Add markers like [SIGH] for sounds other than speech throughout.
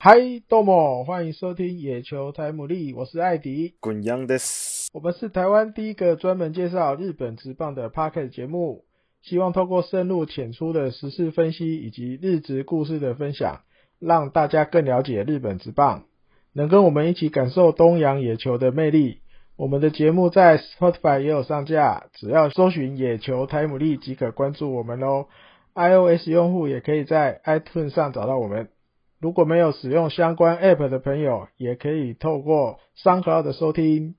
嗨，どうも，欢迎收听野球台姆利，我是艾迪。滚阳です。我们是台湾第一个专门介绍日本职棒的 Podcast 节目，希望透过深入浅出的时事分析以及日职故事的分享，让大家更了解日本职棒，能跟我们一起感受东洋野球的魅力。我们的节目在 Spotify 也有上架，只要搜寻野球台姆利即可关注我们喽。iOS 用户也可以在 iTunes 上找到我们。 如果没有使用相关 App 的朋友，也可以透过三颗号的收听。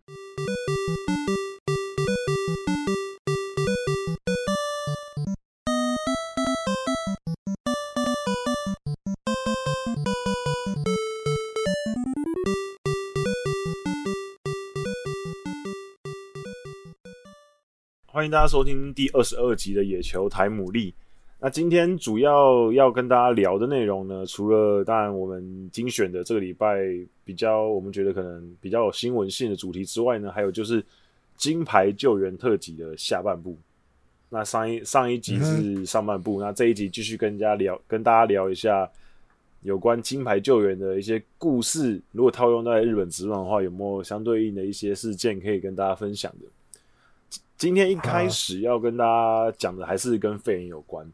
欢迎大家收听第二十二集的野球台姆利。那今天主要要跟大家聊的内容呢，除了当然我们精选的这个礼拜比较我们觉得可能比较有新闻性的主题之外呢，还有就是金牌救援特辑的下半部。那上一上一集是上半部，嗯、那这一集继续跟大家聊，跟大家聊一下有关金牌救援的一些故事。如果套用在日本职棒的话，有没有相对应的一些事件可以跟大家分享的？今天一开始要跟大家讲的还是跟肺炎有关。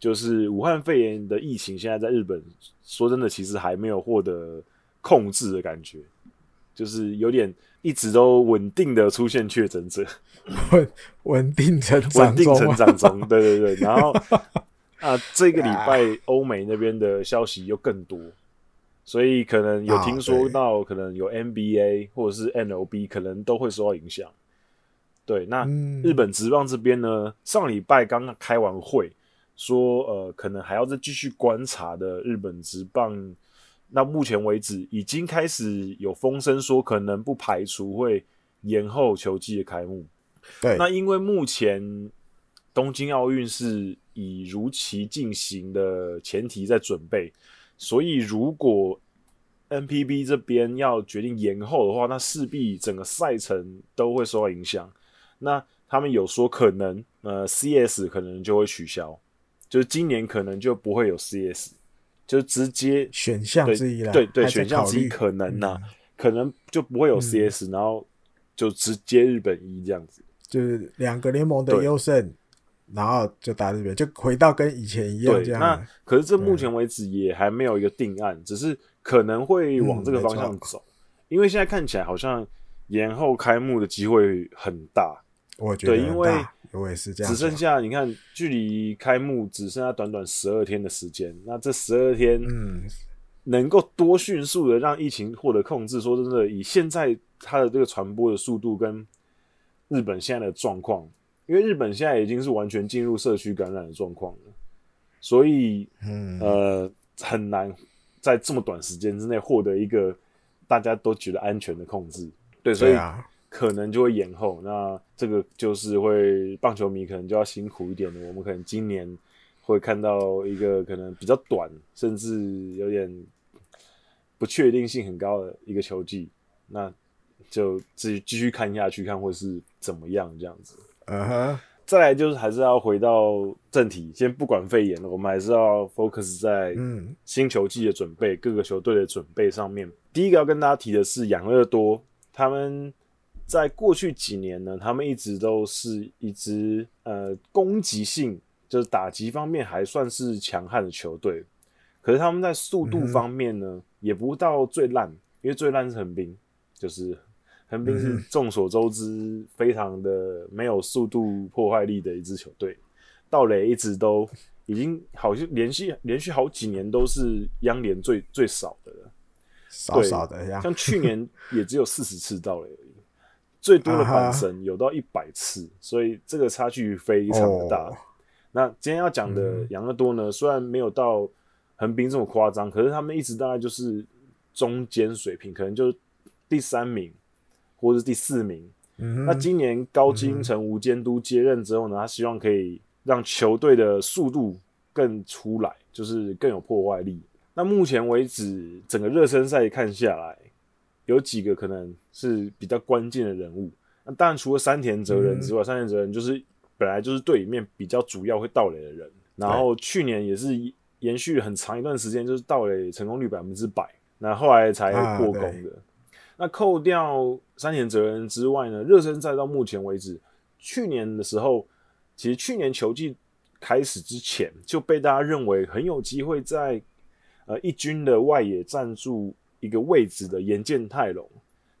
就是武汉肺炎的疫情，现在在日本，说真的，其实还没有获得控制的感觉，就是有点一直都稳定的出现确诊者，[LAUGHS] 稳稳定成长 [LAUGHS] 稳定成长中，对对对。然后 [LAUGHS] 啊，这个礼拜欧美那边的消息又更多，所以可能有听说到，可能有 NBA 或者是 NLB，可能都会受到影响。对，那日本职棒这边呢，上礼拜刚刚开完会。说呃，可能还要再继续观察的日本职棒，那目前为止已经开始有风声说，可能不排除会延后球季的开幕。对，那因为目前东京奥运是以如期进行的前提在准备，所以如果 NPB 这边要决定延后的话，那势必整个赛程都会受到影响。那他们有说可能呃 CS 可能就会取消。就是今年可能就不会有 CS，就直接选项之一了。对对，选项之一可能呐、啊，嗯、可能就不会有 CS，、嗯、然后就直接日本一这样子，就是两个联盟的优胜，然后就打日本，就回到跟以前一样这样。那可是这目前为止也还没有一个定案，只是可能会往这个方向走，嗯、因为现在看起来好像延后开幕的机会很大。我觉得，对，因为。我也是这样，只剩下你看，距离开幕只剩下短短十二天的时间。那这十二天，嗯，能够多迅速的让疫情获得控制？说真的，以现在它的这个传播的速度跟日本现在的状况，因为日本现在已经是完全进入社区感染的状况了，所以，嗯，呃，很难在这么短时间之内获得一个大家都觉得安全的控制。对，所以。可能就会延后，那这个就是会棒球迷可能就要辛苦一点的。我们可能今年会看到一个可能比较短，甚至有点不确定性很高的一个球季，那就自己继续看下去，看会是怎么样这样子。嗯哼、uh，huh. 再来就是还是要回到正题，先不管肺炎了，我们还是要 focus 在嗯新球季的准备，各个球队的准备上面。第一个要跟大家提的是养乐多，他们。在过去几年呢，他们一直都是一支呃攻击性，就是打击方面还算是强悍的球队。可是他们在速度方面呢，嗯、也不到最烂，因为最烂是横滨，就是横滨是众所周知非常的没有速度破坏力的一支球队。盗垒一直都已经好像连续连续好几年都是央联最最少的了，少少的呀，像去年也只有四十次盗垒而已。最多的阪神有到一百次，uh. 所以这个差距非常的大。Oh. 那今天要讲的养乐多呢，嗯、虽然没有到横滨这么夸张，可是他们一直大概就是中间水平，可能就第三名或者是第四名。Mm hmm. 那今年高津城无监督接任之后呢，他希望可以让球队的速度更出来，就是更有破坏力。那目前为止，整个热身赛看下来。有几个可能是比较关键的人物，那当然除了山田哲人之外，嗯、山田哲人就是本来就是队里面比较主要会盗垒的人，然后去年也是延续很长一段时间，就是盗垒成功率百分之百。那后来才过功的。啊、那扣掉山田哲人之外呢，热身赛到目前为止，去年的时候，其实去年球季开始之前就被大家认为很有机会在呃一军的外野站住一个位置的岩见泰隆，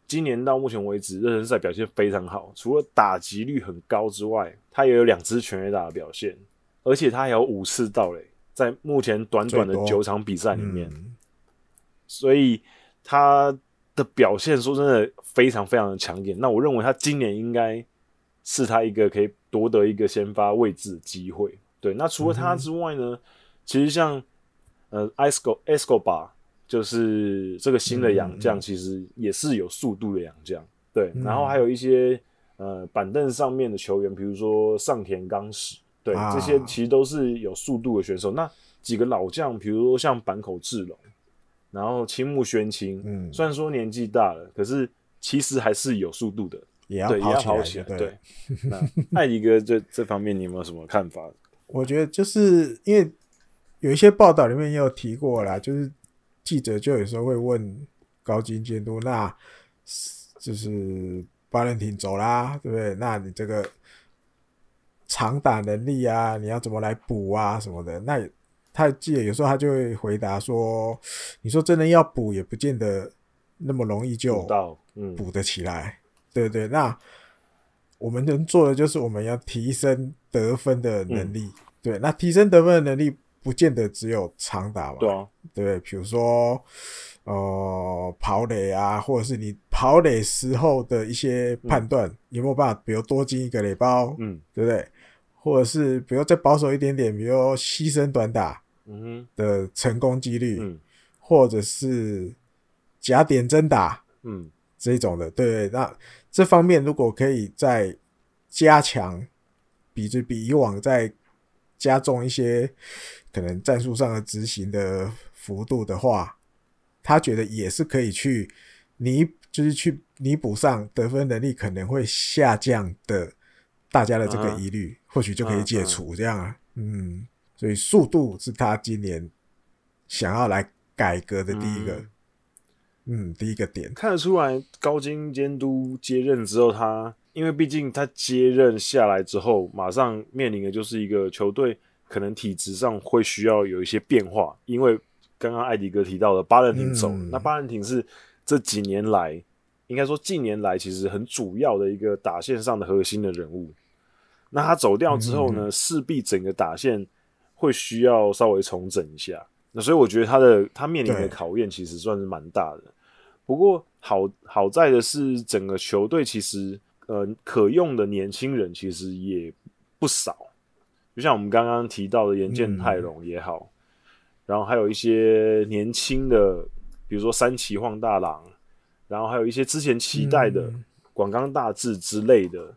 今年到目前为止热身赛表现非常好，除了打击率很高之外，他也有两支全垒打的表现，而且他还有五次盗垒，在目前短短的九场比赛里面，嗯、所以他的表现说真的非常非常的抢眼。那我认为他今年应该是他一个可以夺得一个先发位置的机会。对，那除了他之外呢，嗯、其实像呃，Escobar 就是这个新的洋将，其实也是有速度的洋将。对，嗯、然后还有一些呃板凳上面的球员，比如说上田刚史，对，啊、这些其实都是有速度的选手。那几个老将，比如说像坂口智隆，然后青木宣清，嗯，虽然说年纪大了，可是其实还是有速度的，也要对，也要跑起来。对，对 [LAUGHS] 那艾迪哥这这方面你有没有什么看法？我觉得就是因为有一些报道里面也有提过啦，就是记者就有时候会问高津监督，那就是巴伦廷走啦，对不对？那你这个长打能力啊，你要怎么来补啊什么的？那他记得有时候他就会回答说：“你说真的要补，也不见得那么容易就补得起来，嗯、对不对？”那我们能做的就是我们要提升得分的能力，嗯、对，那提升得分的能力不见得只有长打嘛，对啊，对，比如说呃跑垒啊，或者是你跑垒时候的一些判断，嗯、有没有办法，比如多进一个垒包，嗯，对不对？或者是比如再保守一点点，比如牺牲短打，嗯的成功几率，嗯，或者是假点真打，嗯，这种的，对，那。这方面如果可以再加强，比就比以往再加重一些可能战术上的执行的幅度的话，他觉得也是可以去弥，就是去弥补上得分能力可能会下降的大家的这个疑虑，或许就可以解除这样啊。嗯，所以速度是他今年想要来改革的第一个。嗯，第一个点看得出来，高金监督接任之后，他因为毕竟他接任下来之后，马上面临的就是一个球队可能体质上会需要有一些变化。因为刚刚艾迪哥提到的巴伦廷走，嗯、那巴伦廷是这几年来，应该说近年来其实很主要的一个打线上的核心的人物。那他走掉之后呢，势、嗯、必整个打线会需要稍微重整一下。那所以我觉得他的他面临的考验其实算是蛮大的。不过好好在的是，整个球队其实呃可用的年轻人其实也不少，就像我们刚刚提到的岩见泰隆也好，嗯、然后还有一些年轻的，比如说三崎晃大郎，然后还有一些之前期待的广冈大志之类的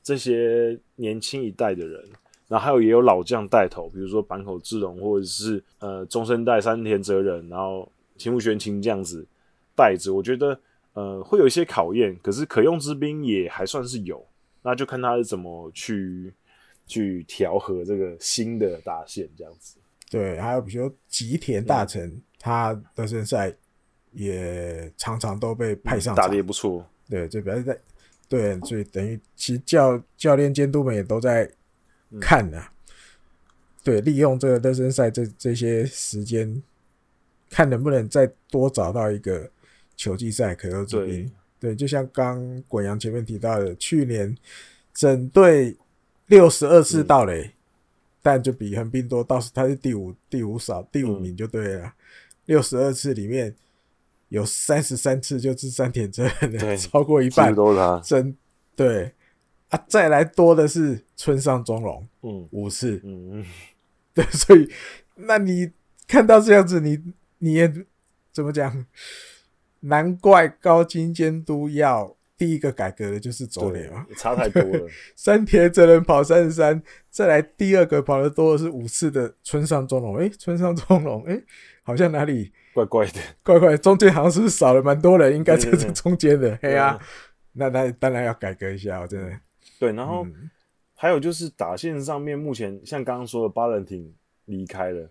这些年轻一代的人，然后还有也有老将带头，比如说坂口智隆或者是呃中生代山田哲人，然后青木玄清这样子。带着，我觉得呃会有一些考验，可是可用之兵也还算是有，那就看他是怎么去去调和这个新的大线这样子。对，还有比如说吉田大臣，嗯、他的热身赛也常常都被派上场，打得也不错。对，就表示在对，所以等于其实教教练监督们也都在看呢、啊。嗯、对，利用这个热身赛这这些时间，看能不能再多找到一个。球季赛可用之兵，对，对，就像刚滚阳前面提到的，去年整队六十二次盗垒，嗯、但就比横滨多，倒是他是第五第五少第五名就对了。六十二次里面有三十三次就是山田哲人的，对。超过一半。都是他。真对。啊，再来多的是村上中龙，嗯，五次，嗯嗯，[LAUGHS] 对，所以那你看到这样子，你你也怎么讲？难怪高金监督要第一个改革的就是走垒嘛，差太多了。山田哲人跑三十三，再来第二个跑的多的是五次的村上宗隆。诶、欸，村上宗隆，诶、欸，好像哪里怪怪的，怪怪，中间好像是不是少了蛮多人，应该在这中间的。嘿啊，那那当然要改革一下，我真的。对，然后、嗯、还有就是打线上面，目前像刚刚说的巴伦廷离开了，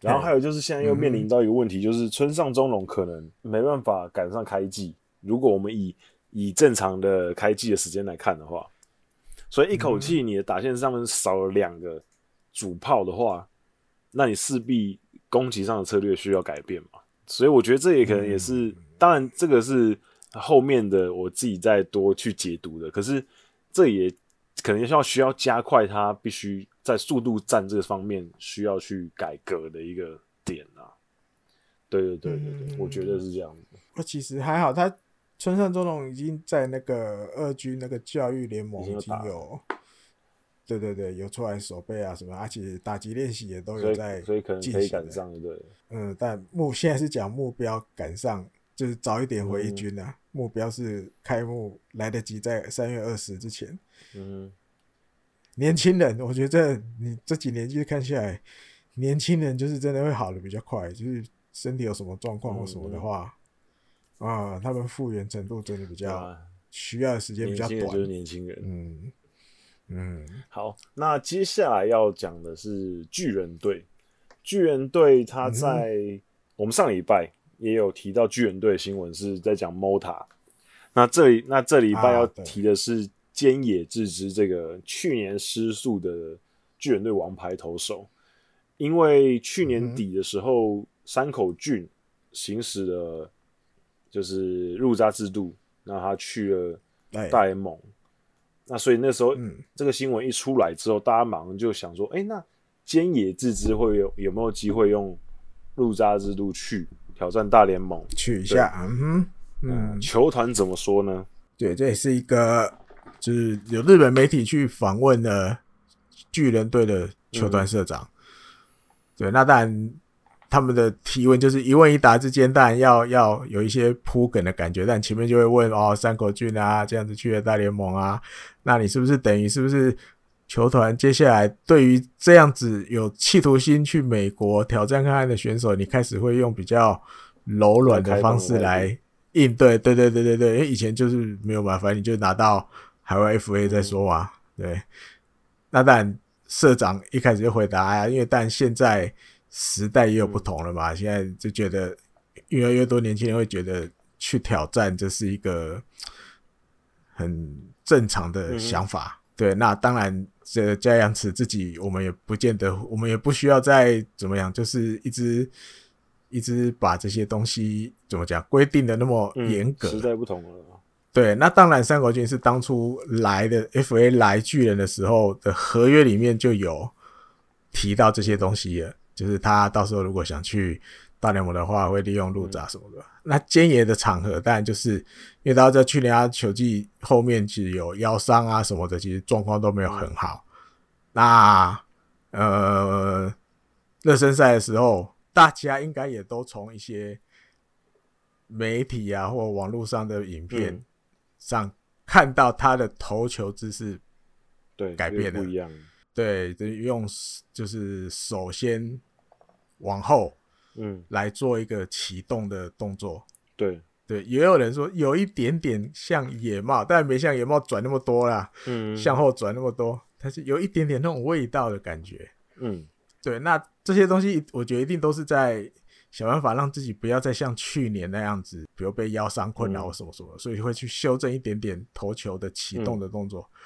然后还有就是现在又面临到一个问题，就是村上中龙可能没办法赶上开季。如果我们以以正常的开季的时间来看的话，所以一口气你的打线上面少了两个主炮的话，那你势必攻击上的策略需要改变嘛。所以我觉得这也可能也是，当然这个是后面的我自己再多去解读的。可是这也可能需要需要加快他必须在速度战这方面需要去改革的一个点啊。对对对对对，我觉得是这样子。那其实还好，他。村上中龙已经在那个二军那个教育联盟已经有，对对对，有出来守备啊什么，而且打击练习也都有在，所以可能可以赶上对。嗯，但目现在是讲目标赶上，就是早一点回一军啊。目标是开幕来得及在三月二十之前。嗯，年轻人，我觉得你这几年就是看下来，年轻人就是真的会好的比较快，就是身体有什么状况或什么的话。啊，他们复原程度真的比较需要的时间比较短，就是年轻人。嗯嗯，好，那接下来要讲的是巨人队。巨人队他在、嗯、我们上礼拜也有提到巨人队的新闻，是在讲 Mota。那这里那这礼拜要提的是菅野智之这个去年失速的巨人队王牌投手，因为去年底的时候，山口俊行使了。就是入札制度，那他去了大联盟，那所以那时候，嗯，这个新闻一出来之后，大家马上就想说，哎、欸，那菅野智之会有有没有机会用入札制度去挑战大联盟？去一下，嗯哼，嗯，球团怎么说呢？对，这也是一个，就是有日本媒体去访问了巨人队的球团社长，嗯、对，那当然。他们的提问就是一问一答之间，当然要要有一些铺梗的感觉，但前面就会问哦，山口俊啊，这样子去了大联盟啊，那你是不是等于是不是球团接下来对于这样子有企图心去美国挑战看看的选手，你开始会用比较柔软的方式来应对？对对对对对，因为以前就是没有办法，你就拿到海外 FA 再说话。对，那当然社长一开始就回答啊，因为但现在。时代也有不同了嘛，嗯、现在就觉得越来越多年轻人会觉得去挑战这是一个很正常的想法。嗯、对，那当然这个加阳池自己，我们也不见得，我们也不需要再怎么样，就是一直一直把这些东西怎么讲规定的那么严格。嗯、时代不同了。对，那当然，三国军是当初来的 FA 来巨人的时候的合约里面就有提到这些东西了。就是他到时候如果想去大联盟的话，会利用路札什么的。嗯、那菅野的场合，当然就是因为他在去年他球季后面其实有腰伤啊什么的，其实状况都没有很好。嗯、那呃，热身赛的时候，大家应该也都从一些媒体啊或网络上的影片上看到他的投球姿势对改变了，不一样。对，就用就是首先。往后，嗯，来做一个启动的动作。对对，也有人说有一点点像野帽，但没像野帽转那么多啦。嗯，向后转那么多，它是有一点点那种味道的感觉。嗯，对，那这些东西我觉得一定都是在想办法让自己不要再像去年那样子，比如被腰伤困扰或什么什么，嗯、所以会去修正一点点投球的启动的动作。嗯、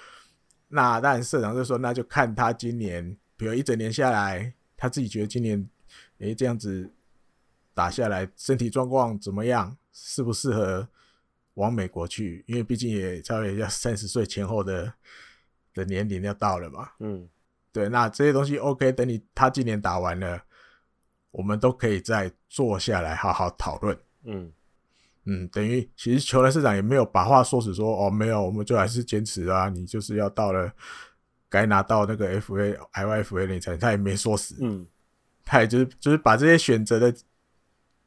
那当然，社长就说，那就看他今年，比如一整年下来，他自己觉得今年。诶，这样子打下来，身体状况怎么样？适不适合往美国去？因为毕竟也差不多要三十岁前后的的年龄要到了嘛。嗯，对，那这些东西 OK，等你他今年打完了，我们都可以再坐下来好好讨论。嗯嗯，等于其实球团市长也没有把话说死说，说哦没有，我们就还是坚持啊，你就是要到了该拿到那个 FA IYFA 那才，他也没说死。嗯。他也就是就是把这些选择的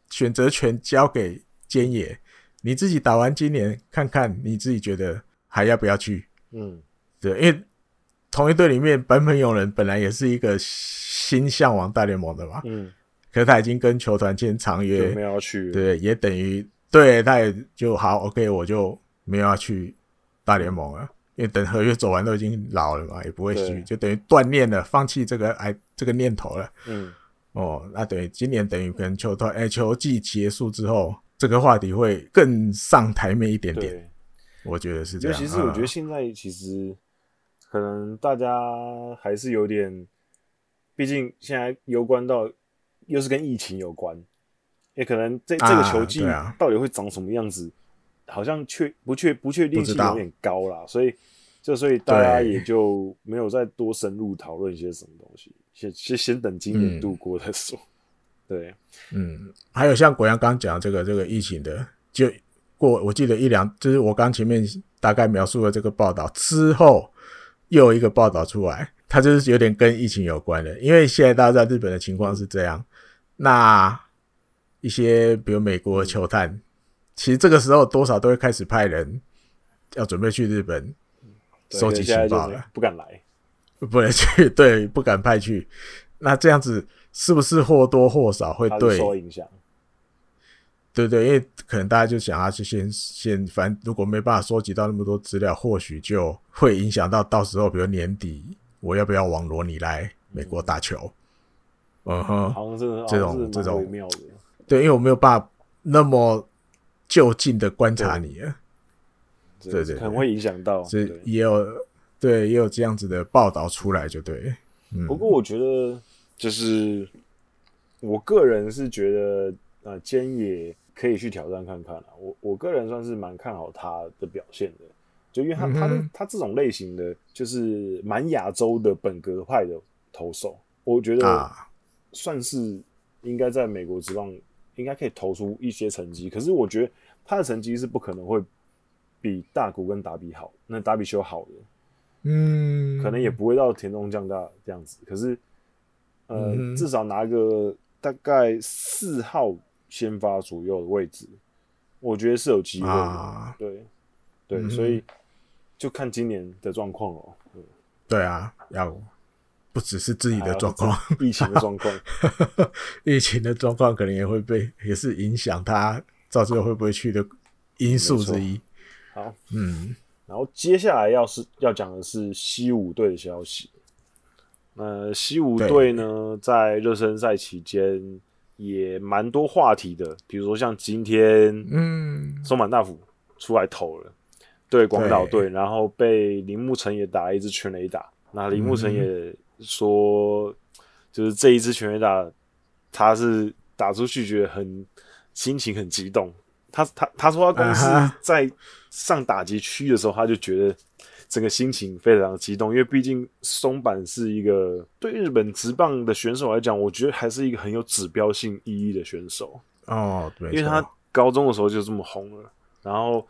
选择权交给菅野，你自己打完今年看看你自己觉得还要不要去？嗯，对，因为同一队里面本本勇人本来也是一个新向往大联盟的嘛，嗯，可是他已经跟球团签长约，没有要去，对，也等于对他也就好，OK，我就没有要去大联盟了，因为等合约走完都已经老了嘛，也不会去，对就等于断念了，放弃这个哎这个念头了，嗯。哦，那等于今年等于可能球团哎球季结束之后，这个话题会更上台面一点点。我觉得是这样。其实我觉得现在其实可能大家还是有点，毕竟现在攸关到又是跟疫情有关，也可能这这个球季到底会长什么样子，啊啊、好像确不确不确定性有点高啦，所以。就所以大家也就没有再多深入讨论一些什么东西，先先先等今年度过再说。嗯、对，嗯，还有像国阳刚讲这个这个疫情的，就过我记得一两，就是我刚前面大概描述了这个报道之后，又有一个报道出来，它就是有点跟疫情有关的，因为现在大家在日本的情况是这样，那一些比如美国的球探，嗯、其实这个时候多少都会开始派人要准备去日本。收集情报了，不敢来，不能去，对，不敢派去。那这样子是不是或多或少会对受影响？对对，因为可能大家就想啊去先先，反正如果没办法收集到那么多资料，或许就会影响到到时候，比如年底我要不要往罗尼来美国打球？嗯哼，好像是这种这种。妙的，对，因为我没有办法那么就近的观察你。了。对对，对，可能会影响到，这也有对也有这样子的报道出来，就对。嗯，不过我觉得，就是我个人是觉得，呃，菅野可以去挑战看看啊。我我个人算是蛮看好他的表现的，就因为他、嗯、他的他这种类型的，就是蛮亚洲的本格派的投手，我觉得算是应该在美国职棒应该可以投出一些成绩。可是我觉得他的成绩是不可能会。比大谷跟达比好，那达比修好的，嗯，可能也不会到田中降大这样子，可是，呃，嗯、至少拿个大概四号先发左右的位置，我觉得是有机会的，啊、对，对，嗯、所以就看今年的状况哦。对啊，要不只是自己的状况，疫情的状况，[LAUGHS] 疫情的状况可能也会被，也是影响他到最后会不会去的因素之一。好，嗯，然后接下来要是要讲的是西武队的消息。那西武队呢，在热身赛期间也蛮多话题的，比如说像今天，嗯，松满大辅出来投了，对广岛队，然后被铃木诚也打了一支全垒打。那铃木诚也说，就是这一支全垒打，他是打出去觉得很心情很激动。他他他说他公司在上打击区的时候，他就觉得整个心情非常激动，因为毕竟松坂是一个对日本职棒的选手来讲，我觉得还是一个很有指标性意义的选手哦。对，因为他高中的时候就这么红了，然后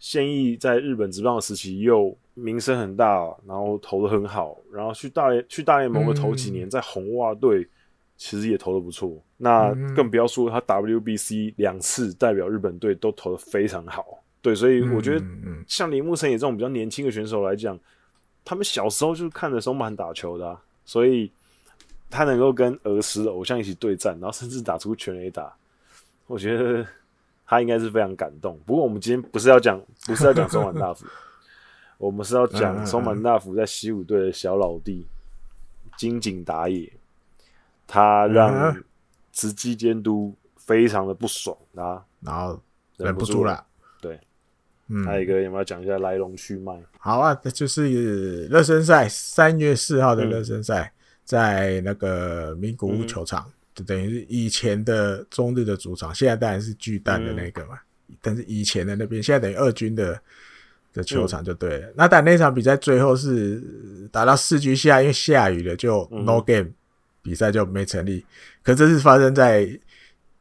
现役在日本职棒的时期又名声很大，然后投的很好，然后去大联去大联盟的头几年在红袜队。其实也投的不错，那更不要说他 WBC 两次代表日本队都投的非常好。对，所以我觉得像铃木成也这种比较年轻的选手来讲，他们小时候就是看着松坂打球的啊，所以他能够跟儿时的偶像一起对战，然后甚至打出全垒打，我觉得他应该是非常感动。不过我们今天不是要讲，不是要讲松坂大辅，我们是要讲松满大辅在西武队的小老弟金井打野。他让直击监督非常的不爽啊，然后忍不住了。对，嗯，还有一个有没有讲一下来龙去脉？好啊，这就是热身赛三月四号的热身赛，在那个名古屋球场，就等于是以前的中日的主场，现在当然是巨蛋的那个嘛。但是以前的那边，现在等于二军的的球场就对了。那但那场比赛最后是打到四局下，因为下雨了，就 no game。比赛就没成立，可这是发生在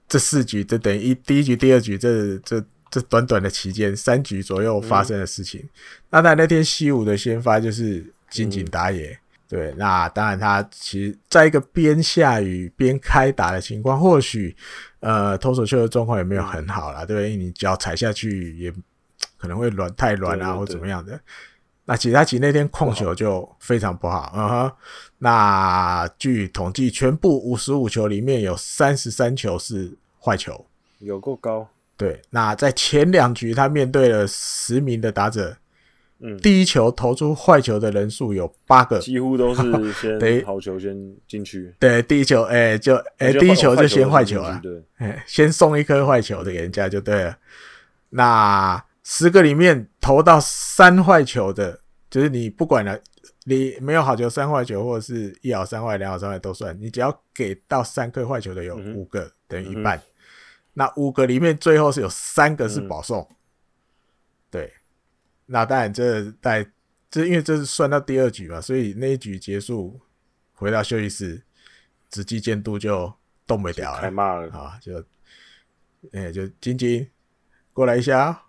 这四局，这等于一第一局、第二局这这这短短的期间，三局左右发生的事情。嗯、那但那天西武的先发就是金井打野，嗯、对，那当然他其实在一个边下雨边开打的情况，或许呃投手球的状况也没有很好啦，嗯、对，因为你脚踩下去也可能会软太软啊，或怎么样的。那其他其那天控球就非常不好，嗯哼。那据统计，全部五十五球里面有三十三球是坏球，有够高。对，那在前两局他面对了十名的打者，嗯，第一球投出坏球的人数有八个，几乎都是先 [LAUGHS] 好球先进去。对，第一球哎、欸、就哎、欸、第一球就先坏球了，对，哎先送一颗坏球的给人家就对了。那十个里面投到三坏球的，就是你不管了，你没有好球三坏球，或者是一好三坏、两好三坏都算，你只要给到三颗坏球的有五个，嗯、等于一半。嗯、那五个里面最后是有三个是保送，嗯、对。那当然，这在这因为这是算到第二局嘛，所以那一局结束，回到休息室，直击监督就动不了了，太骂了啊！就，哎、欸，就晶晶过来一下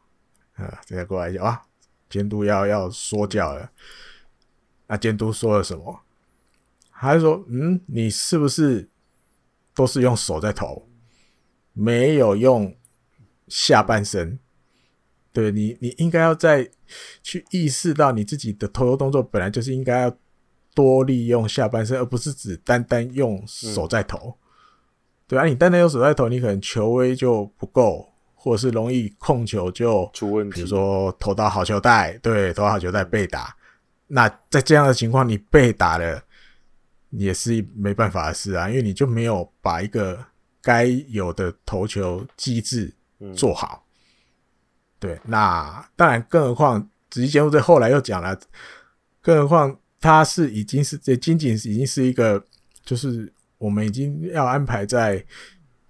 啊，再过来一下啊！监督要要说教了。那监督说了什么？他就说：“嗯，你是不是都是用手在投，没有用下半身？”对你，你应该要再去意识到你自己的投球动作本来就是应该要多利用下半身，而不是只单单用手在投。嗯、对啊，你单单用手在投，你可能球威就不够，或者是容易控球就出问题。比如说投到好球带，对，投到好球带被打。那在这样的情况，你被打了也是没办法的事啊，因为你就没有把一个该有的投球机制做好。嗯对，那当然，更何况直击监督在后来又讲了，更何况他是已经是这仅仅是已经是一个，就是我们已经要安排在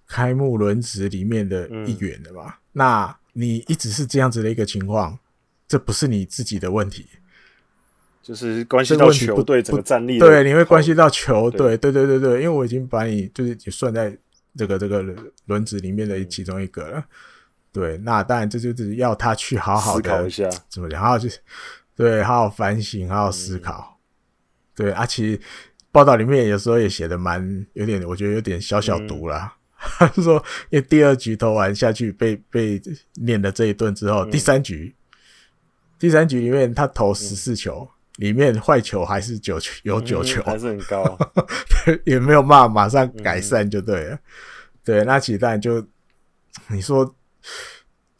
开幕轮值里面的一员了吧。嗯、那你一直是这样子的一个情况，这不是你自己的问题，就是关系到球队整个战力。对，你会关系到球队。对对对对，因为我已经把你就是也算在这个这个轮值里面的其中一个了。对，那当然这就是要他去好好的思考一下，怎么讲？好好去，对，好好反省，好好思考。嗯、对，啊，其实报道里面有时候也写的蛮有点，我觉得有点小小毒啦。他、嗯、说，因为第二局投完下去被被念了这一顿之后，嗯、第三局，第三局里面他投十四球，嗯、里面坏球还是九球，有九球，嗯、还是很高，[LAUGHS] 也没有办法马上改善就对了。嗯、对，那其实就你说。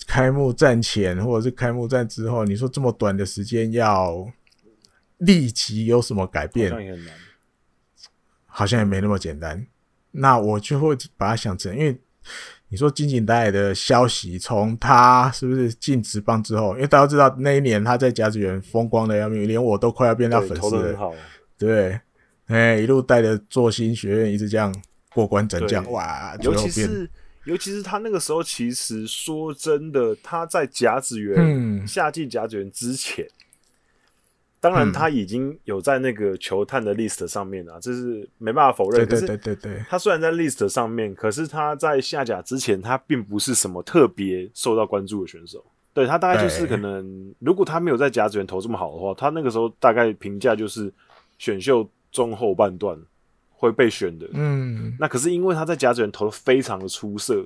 开幕战前或者是开幕战之后，你说这么短的时间要立即有什么改变？好像也没那么简单。那我就会把它想成，因为你说金井大海的消息，从他是不是进职棒之后，因为大家知道那一年他在甲子园风光的要命，连我都快要变到粉丝了。对，哎，一路带着作新学院一直这样过关斩将，哇，尤其是。尤其是他那个时候，其实说真的，他在甲子园夏季甲子园之前，嗯、当然他已经有在那个球探的 list 上面啊，这是没办法否认。对对对对对，他虽然在 list 上面，可是他在下甲之前，他并不是什么特别受到关注的选手。对，他大概就是可能，如果他没有在甲子园投这么好的话，他那个时候大概评价就是选秀中后半段。会被选的，嗯，那可是因为他在甲子园投的非常的出色，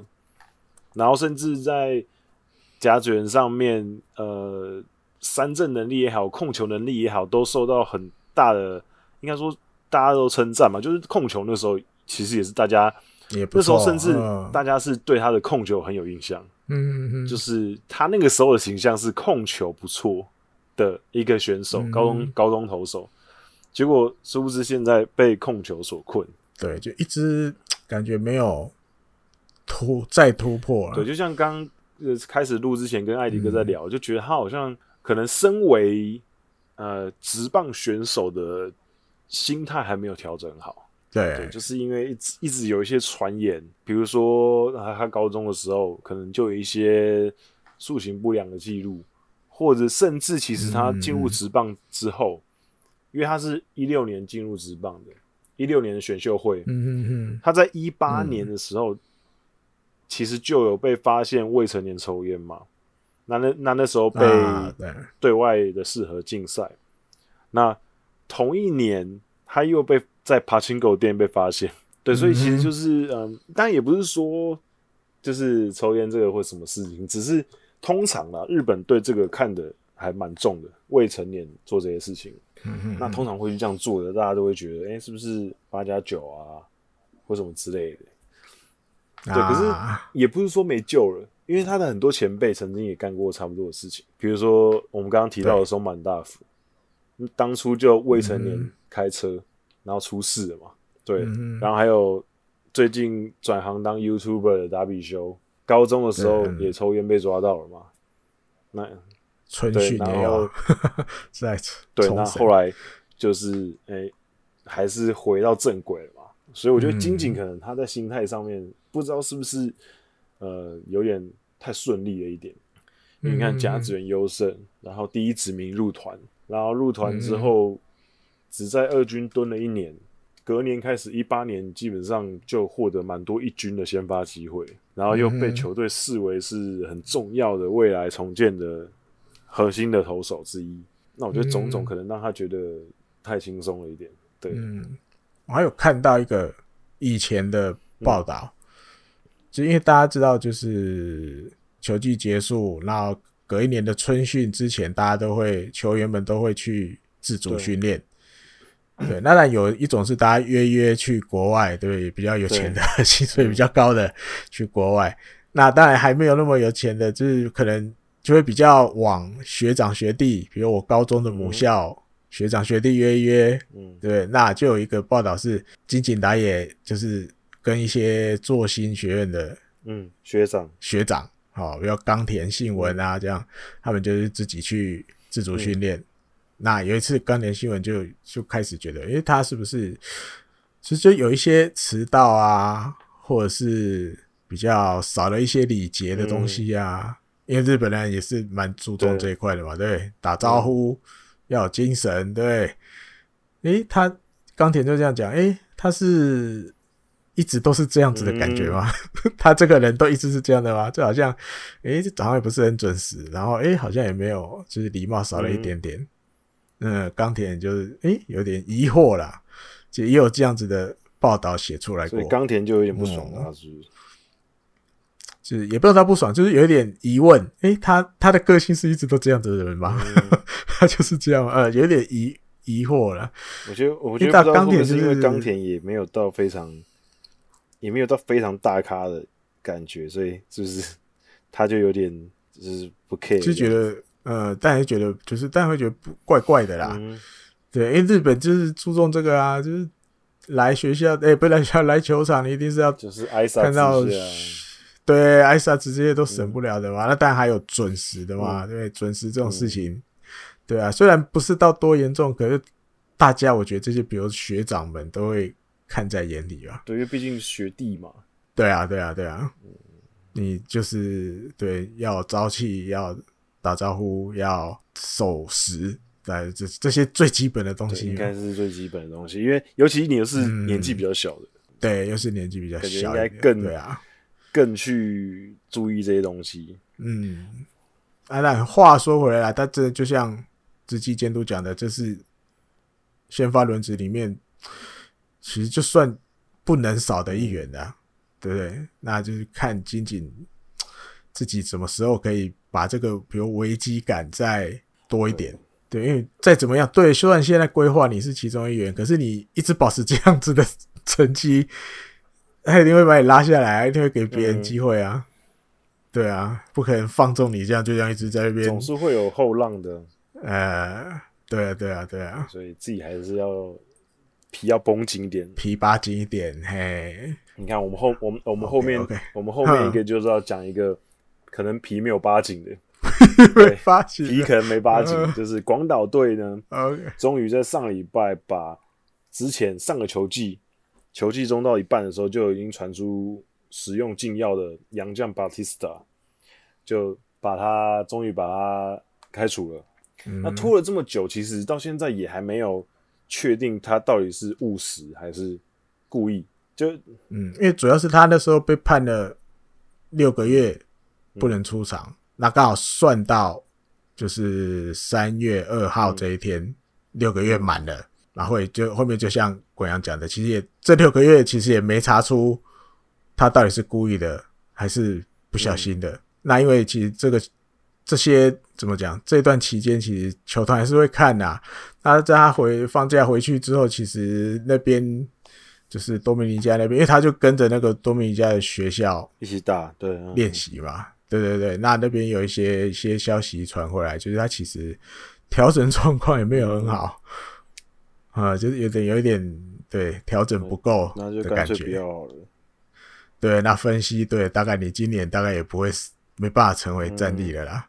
然后甚至在甲子园上面，呃，三振能力也好，控球能力也好，都受到很大的，应该说大家都称赞嘛。就是控球那时候，其实也是大家也不错，那时候甚至大家是对他的控球很有印象，嗯嗯，就是他那个时候的形象是控球不错的一个选手，嗯、高中高中投手。结果殊不知现在被控球所困，对，就一直感觉没有突再突破了。对，就像刚呃开始录之前跟艾迪哥在聊，嗯、就觉得他好像可能身为呃职棒选手的心态还没有调整好。对，对，就是因为一直一直有一些传言，比如说他他高中的时候可能就有一些塑形不良的记录，或者甚至其实他进入职棒之后。嗯因为他是一六年进入职棒的，一六年的选秀会，嗯嗯嗯，他在一八年的时候，嗯、其实就有被发现未成年抽烟嘛，那那那那时候被对。外的适合竞赛，啊、那同一年他又被在 Pachinko 店被发现，对，所以其实就是嗯，当然也不是说就是抽烟这个或什么事情，只是通常啦，日本对这个看的还蛮重的，未成年做这些事情。嗯哼，那通常会去这样做的，大家都会觉得，哎、欸，是不是八加九啊，或什么之类的？对，可是也不是说没救了，因为他的很多前辈曾经也干过差不多的事情，比如说我们刚刚提到的松满大辅，当初就未成年开车，嗯、然后出事了嘛。对，嗯、然后还有最近转行当 YouTuber 的达比修，高中的时候也抽烟被抓到了嘛。那春训也有 [LAUGHS] 在对，那后来就是哎、欸，还是回到正轨了嘛。所以我觉得金井可能他在心态上面不知道是不是呃有点太顺利了一点。因为你看甲子园优胜，然后第一指名入团，然后入团之后只在二军蹲了一年。隔年开始，一八年基本上就获得蛮多一军的先发机会，然后又被球队视为是很重要的未来重建的核心的投手之一。那我觉得种种可能让他觉得太轻松了一点。对，嗯，我还有看到一个以前的报道，就因为大家知道，就是球季结束，然后隔一年的春训之前，大家都会球员们都会去自主训练。对，那当然有一种是大家约约去国外，对，比较有钱的，[LAUGHS] 薪水比较高的去国外。那当然还没有那么有钱的，就是可能就会比较往学长学弟，比如我高中的母校、嗯、学长学弟约约，嗯，对，那就有一个报道是金井打野，就是跟一些做新学院的嗯学长学长，好，比如冈田信文啊这样，他们就是自己去自主训练。嗯那有一次冈田信文就就开始觉得，诶，他是不是其实就有一些迟到啊，或者是比较少了一些礼节的东西啊？嗯、因为日本人也是蛮注重这一块的嘛，对，对，打招呼要有精神，对。诶，他冈田就这样讲，诶，他是一直都是这样子的感觉吗？嗯、[LAUGHS] 他这个人都一直是这样的吗？就好像，诶，早上也不是很准时，然后诶，好像也没有，就是礼貌少了一点点。嗯嗯，冈田就是诶、欸，有点疑惑啦，就也有这样子的报道写出来过。所以冈田就有点不爽了，是？就是也不知道他不爽，就是有一点疑问。诶、欸，他他的个性是一直都这样子的人吗？嗯、[LAUGHS] 他就是这样，呃，有点疑疑惑了。我觉得，我觉得冈田是因为冈田也没有到非常，也没有到非常大咖的感觉，所以就是 [LAUGHS] 他就有点就是不 care，就觉得。呃，但是觉得就是，但会觉得不怪怪的啦。嗯、对，因为日本就是注重这个啊，就是来学校，哎、欸，不来学校来球场，你一定是要就是挨看到，对，挨杀这些都省不了的嘛。嗯、那当然还有准时的嘛，嗯、对，准时这种事情，嗯、对啊，虽然不是到多严重，可是大家我觉得这些，比如学长们都会看在眼里啊。对，因为毕竟学弟嘛。对啊，对啊，对啊。嗯、你就是对，要朝气要。打招呼要守时，来这这些最基本的东西，应该是最基本的东西。因为尤其你又是年纪比较小的，嗯，对，又是年纪比较小，应该更对啊，更去注意这些东西。嗯，啊，那话说回来，他这就像直击监督讲的，这是先发轮子里面，其实就算不能少的一员的，啊，对不对？那就是看仅仅自己什么时候可以。把这个比如危机感再多一点，对，因为再怎么样，对，虽然现在规划你是其中一员，可是你一直保持这样子的成绩，他一定会把你拉下来，一定会给别人机会啊，对啊，不可能放纵你这样，就这样一直在那边，总是会有后浪的，呃，对啊，对啊，对啊，所以自己还是要皮要绷紧一点，皮扒紧一点，嘿，你看我们后我们我们后面 okay, okay, 我们后面一个就是要讲一个。可能皮没有扒紧的，[LAUGHS] 没扒紧，皮可能没扒紧，就是广岛队呢，终于在上礼拜把之前上个球季，球季中到一半的时候就已经传出使用禁药的洋将巴蒂斯塔，就把他终于把他开除了。那拖了这么久，其实到现在也还没有确定他到底是误食还是故意。就嗯，因为主要是他那时候被判了六个月。不能出场，那刚好算到就是三月二号这一天，六个月满了，然后也就后面就像滚阳讲的，其实也这六个月其实也没查出他到底是故意的还是不小心的。那因为其实这个这些怎么讲，这段期间其实球团还是会看呐、啊。那在他回放假回去之后，其实那边就是多米尼加那边，因为他就跟着那个多米尼加的学校一起打，对，练习嘛，对对对。那那边有一些一些消息传回来，就是他其实调整状况也没有很好，啊、就是有点有一点对调整不够的感觉。对，那分析对，大概你今年大概也不会没办法成为战力了啦，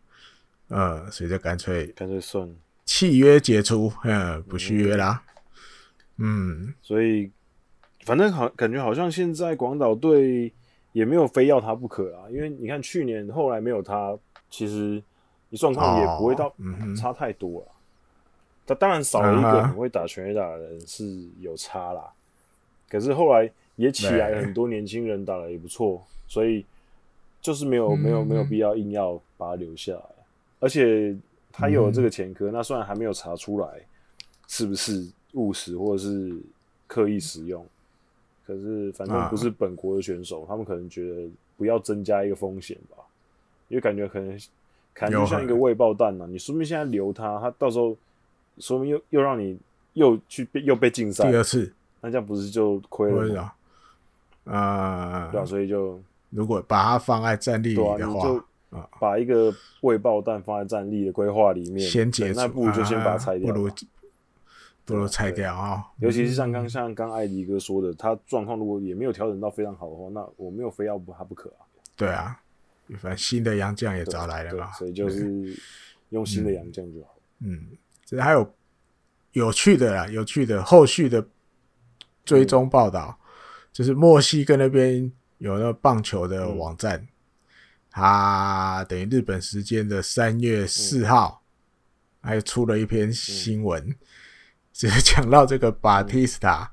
嗯，嗯，所以就干脆干脆算了契约解除，嗯，不续约啦，嗯，嗯，所以。反正好，感觉好像现在广岛队也没有非要他不可啊，因为你看去年后来没有他，其实你状况也不会到差太多了。他当然少了一个很会打全垒打的人是有差啦，可是后来也起来很多年轻人打的也不错，所以就是没有没有没有必要硬要把他留下来，而且他有这个前科，那虽然还没有查出来是不是误食或者是刻意使用。可是，反正不是本国的选手，啊、他们可能觉得不要增加一个风险吧，因为感觉可能感觉像一个未爆弹呢、啊。你说明现在留他，他到时候说明又又让你又去又被禁赛第二次，那这样不是就亏了吗？啊，对啊，所以就如果把它放在战力里的话，就把一个未爆弹放在战力的规划里面，先解除，那不如就先把它拆掉。不如不如拆掉啊！尤其是像刚像刚艾迪哥说的，他状况如果也没有调整到非常好的话，那我没有非要不他不可啊。对啊，反正新的洋将也找来了嘛，所以就是用新的洋将就好。嗯，这还有有趣的啦，有趣的后续的追踪报道，嗯、就是墨西哥那边有那个棒球的网站，他、嗯、等于日本时间的三月四号，嗯、还出了一篇新闻。是讲到这个巴蒂斯塔，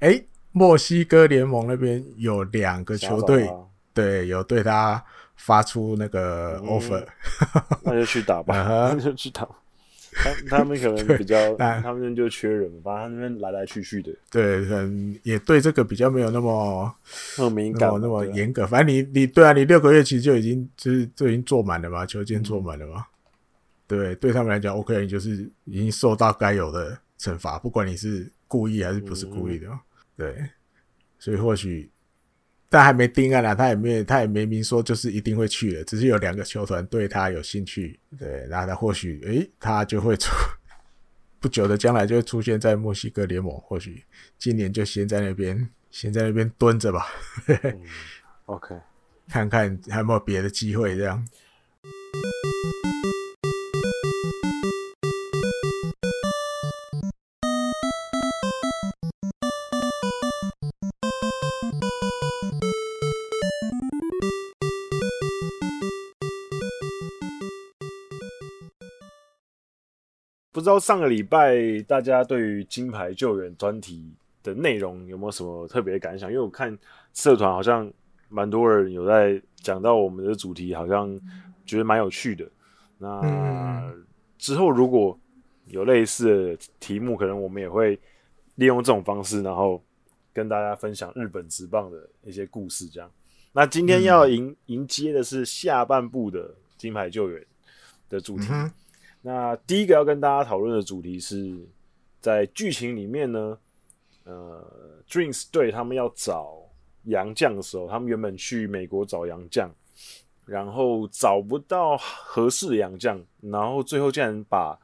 哎、欸，墨西哥联盟那边有两个球队，对，有对他发出那个 offer，、嗯、那就去打吧，[LAUGHS] 那就去打。他他们可能比较，[LAUGHS] 他们就缺人，反正他那边来来去去的。对，可能也对这个比较没有那么那么敏感，那么严格。反正你你对啊，你六个月其实就已经就是就已经坐满了嘛，球间坐满了嘛。嗯、对，对他们来讲，OK，你就是已经受到该有的。惩罚，不管你是故意还是不是故意的，嗯、对，所以或许，但还没定案啊，他也没他也没明说就是一定会去的，只是有两个球团对他有兴趣，对，那他或许，诶、欸，他就会出 [LAUGHS] 不久的将来就会出现在墨西哥联盟，或许今年就先在那边先在那边蹲着吧，嗯、，OK，[LAUGHS] 看看还有没有别的机会这样。不知道上个礼拜大家对于金牌救援专题的内容有没有什么特别的感想？因为我看社团好像蛮多人有在讲到我们的主题，好像觉得蛮有趣的。那之后如果有类似的题目，可能我们也会利用这种方式，然后跟大家分享日本职棒的一些故事。这样，那今天要迎迎接的是下半部的金牌救援的主题。那第一个要跟大家讨论的主题是在剧情里面呢，呃，Twins 队他们要找洋将的时候，他们原本去美国找洋将，然后找不到合适的洋将，然后最后竟然把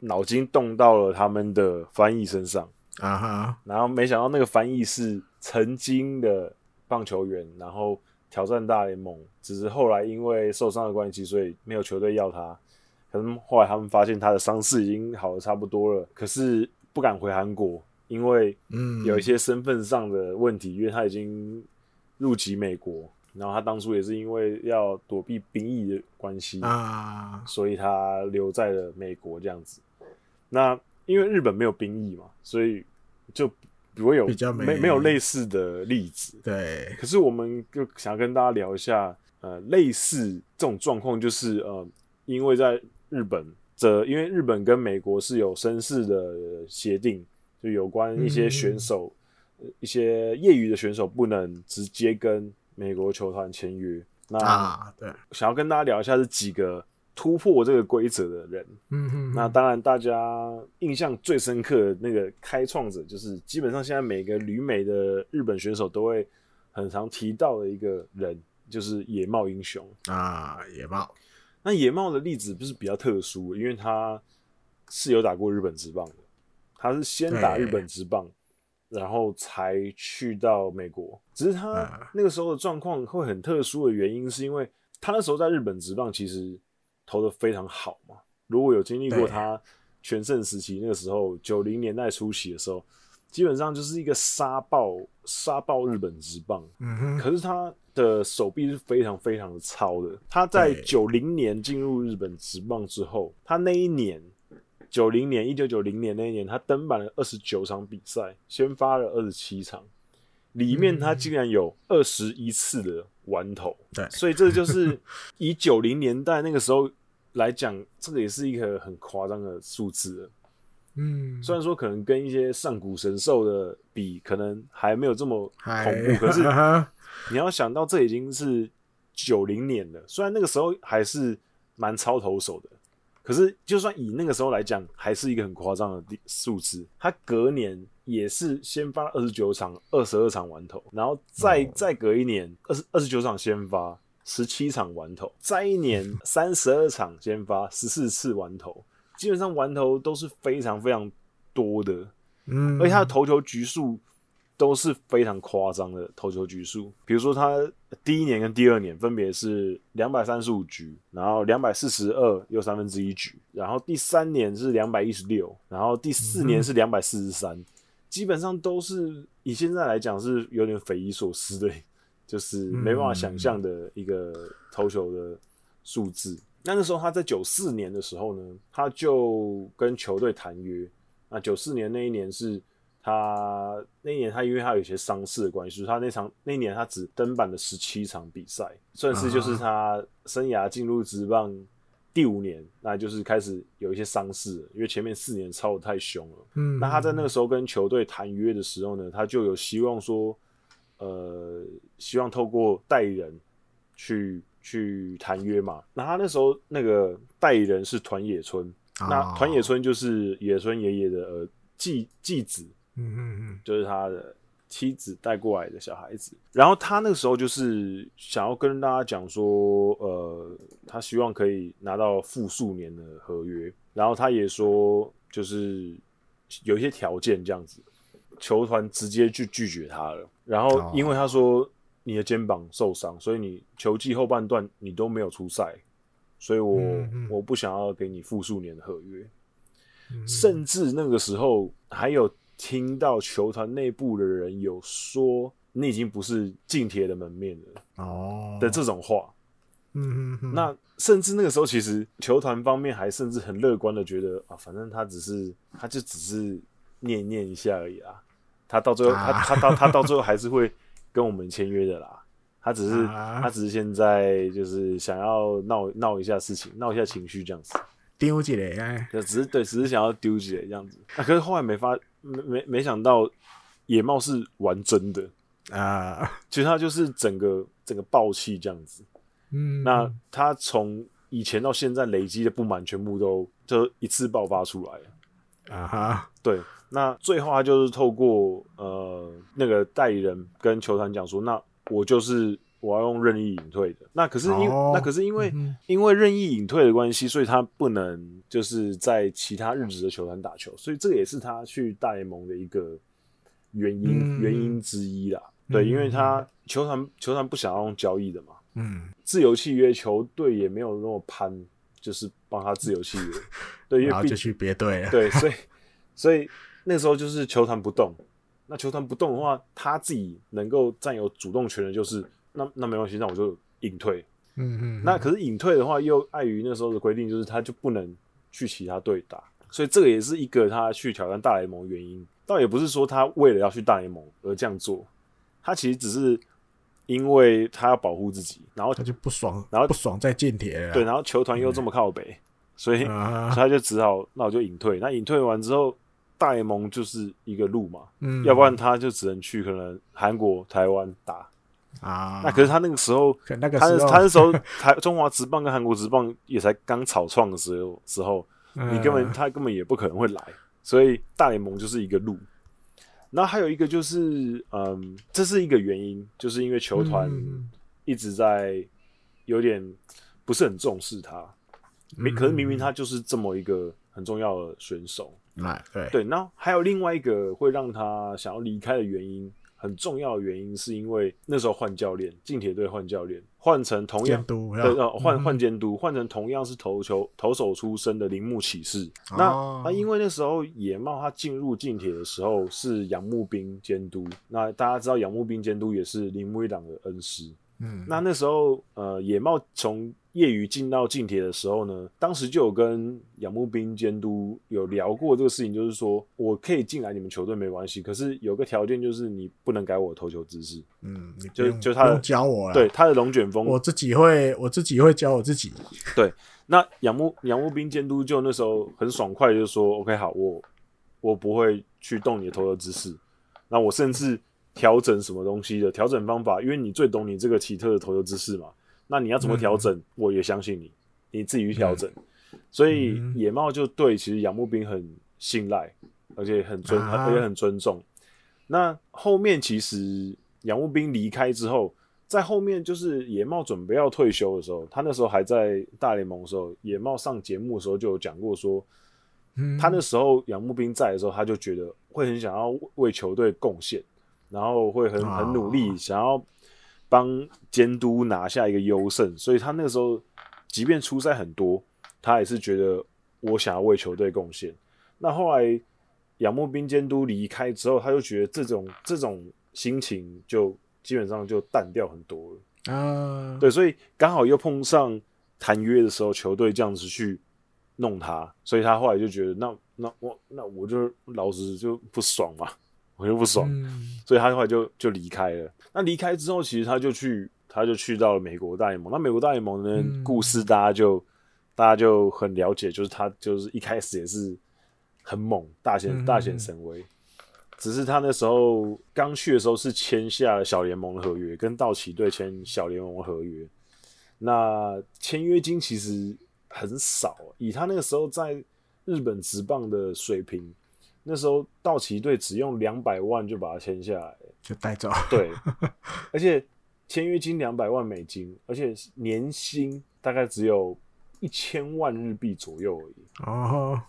脑筋动到了他们的翻译身上啊哈，然后没想到那个翻译是曾经的棒球员，然后挑战大联盟，只是后来因为受伤的关系，所以没有球队要他。可能后来他们发现他的伤势已经好的差不多了，可是不敢回韩国，因为嗯有一些身份上的问题，因为他已经入籍美国，然后他当初也是因为要躲避兵役的关系啊，所以他留在了美国这样子。那因为日本没有兵役嘛，所以就不会有比较没没，没有类似的例子。对，可是我们就想要跟大家聊一下，呃，类似这种状况，就是呃，因为在日本这，因为日本跟美国是有绅士的协定，就有关一些选手，嗯、一些业余的选手不能直接跟美国球团签约。那、啊、对，想要跟大家聊一下这几个突破这个规则的人。嗯哼，那当然，大家印象最深刻的那个开创者，就是基本上现在每个旅美的日本选手都会很常提到的一个人，就是野茂英雄啊。野茂，那野茂的例子不是比较特殊，因为他是有打过日本职棒的，他是先打日本职棒。然后才去到美国，只是他那个时候的状况会很特殊的原因，是因为他那时候在日本职棒其实投的非常好嘛。如果有经历过他全盛时期那个时候九零年代初期的时候，基本上就是一个杀爆杀爆日本职棒。嗯哼。可是他的手臂是非常非常的糙的。他在九零年进入日本职棒之后，他那一年。九零年，一九九零年那一年，他登板了二十九场比赛，先发了二十七场，里面他竟然有二十一次的完投。对，所以这就是 [LAUGHS] 以九零年代那个时候来讲，这个也是一个很夸张的数字了。嗯，虽然说可能跟一些上古神兽的比，可能还没有这么恐怖，可是 [LAUGHS] 你要想到，这已经是九零年了，虽然那个时候还是蛮超投手的。可是，就算以那个时候来讲，还是一个很夸张的数字。他隔年也是先发二十九场，二十二场完投，然后再再隔一年，二十二十九场先发，十七场完投，再一年 [LAUGHS] 三十二场先发，十四次完投，基本上完投都是非常非常多的。嗯，而且他的投球局数。都是非常夸张的投球局数，比如说他第一年跟第二年分别是两百三十五局，然后两百四十二又三分之一局，然后第三年是两百一十六，然后第四年是两百四十三，基本上都是以现在来讲是有点匪夷所思的，[LAUGHS] 就是没办法想象的一个投球的数字。那个时候他在九四年的时候呢，他就跟球队谈约，那九四年那一年是。他那一年，他因为他有一些伤势的关系，所以他那场那一年他只登板了十七场比赛，算是就是他生涯进入职棒第五年，那就是开始有一些伤势，因为前面四年超的太凶了。嗯，那他在那个时候跟球队谈约的时候呢，他就有希望说，呃，希望透过代理人去去谈约嘛。那他那时候那个代理人是团野村，那团野村就是野村爷爷的呃继继子。嗯嗯嗯，就是他的妻子带过来的小孩子，然后他那个时候就是想要跟大家讲说，呃，他希望可以拿到复数年的合约，然后他也说就是有一些条件这样子，球团直接就拒绝他了。然后因为他说你的肩膀受伤，所以你球季后半段你都没有出赛，所以我我不想要给你复数年的合约，甚至那个时候还有。听到球团内部的人有说，你已经不是进铁的门面了。哦。的这种话，嗯嗯，那甚至那个时候，其实球团方面还甚至很乐观的觉得啊，反正他只是，他就只是念念一下而已啦，他到最后，他他到他到最后还是会跟我们签约的啦，他只是他只是现在就是想要闹闹一下事情，闹一下情绪这样子，丢起来，就只是对，只是想要丢起来这样子，那可是后来没发。没没没想到野茂是玩真的啊！[LAUGHS] 其实他就是整个整个暴气这样子。嗯，那他从以前到现在累积的不满全部都就一次爆发出来啊哈！对，那最后他就是透过呃那个代理人跟球团讲说，那我就是我要用任意隐退的。那可是因、哦、那可是因为、嗯、因为任意隐退的关系，所以他不能。就是在其他日职的球团打球，所以这个也是他去大联盟的一个原因、嗯、原因之一啦。对，嗯、因为他球团球团不想要用交易的嘛，嗯，自由契约球队也没有那么攀，就是帮他自由契约，[LAUGHS] 对，因为就去别队了，对，所以所以那时候就是球团不动，那球团不动的话，他自己能够占有主动权的，就是那那没关系，那我就隐退，嗯嗯，那可是隐退的话，又碍于那时候的规定，就是他就不能。去其他队打，所以这个也是一个他去挑战大联盟的原因。倒也不是说他为了要去大联盟而这样做，他其实只是因为他要保护自己，然后他就不爽，然后不爽再进铁。对，然后球团又这么靠北，嗯、所以、啊、[LAUGHS] 所以他就只好那我就隐退。那隐退完之后，大联盟就是一个路嘛，嗯，要不然他就只能去可能韩国、台湾打。啊。那可是他那个时候，他他那时候 [LAUGHS] 台中华职棒跟韩国职棒也才刚草创的时候时候，你根本他根本也不可能会来，所以大联盟就是一个路。然后还有一个就是，嗯，这是一个原因，就是因为球团一直在有点不是很重视他，明可是明明他就是这么一个很重要的选手。哎，对对，那还有另外一个会让他想要离开的原因，很重要的原因是因为那时候换教练，近铁队换教练，换成同样换换监督，换成同样是投球投手出身的铃木启士。哦、那那因为那时候野茂他进入近铁的时候是杨木兵监督，那大家知道杨木兵监督也是铃木一朗的恩师。嗯，那那时候呃野茂从业余进到近铁的时候呢，当时就有跟养木兵监督有聊过这个事情，就是说我可以进来你们球队没关系，可是有个条件就是你不能改我的投球姿势。嗯，就就他教我了，对他的龙卷风，我自己会，我自己会教我自己。对，那养木养木兵监督就那时候很爽快，就说 OK 好，我我不会去动你的投球姿势，那我甚至调整什么东西的调整方法，因为你最懂你这个奇特的投球姿势嘛。那你要怎么调整？嗯、我也相信你，你自己去调整。嗯、所以野茂就对其实杨木兵很信赖，而且很尊，啊、而且很尊重。那后面其实杨木兵离开之后，在后面就是野茂准备要退休的时候，他那时候还在大联盟的时候，野茂上节目的时候就有讲过说，嗯、他那时候杨木兵在的时候，他就觉得会很想要为球队贡献，然后会很很努力，想要。帮监督拿下一个优胜，所以他那个时候，即便出赛很多，他也是觉得我想要为球队贡献。那后来仰慕兵监督离开之后，他就觉得这种这种心情就基本上就淡掉很多了。啊，对，所以刚好又碰上谈约的时候，球队这样子去弄他，所以他后来就觉得那那我那我就老子就不爽嘛。我就不爽，嗯、所以他后来就就离开了。那离开之后，其实他就去，他就去到了美国大联盟。那美国大联盟的故事，大家就、嗯、大家就很了解，就是他就是一开始也是很猛，大显大显神威。嗯、只是他那时候刚去的时候是签下了小联盟的合约，跟道奇队签小联盟合约。那签约金其实很少，以他那个时候在日本职棒的水平。那时候道奇队只用两百万就把他签下来，就带走。对，[LAUGHS] 而且签约金两百万美金，而且年薪大概只有一千万日币左右而已。哦，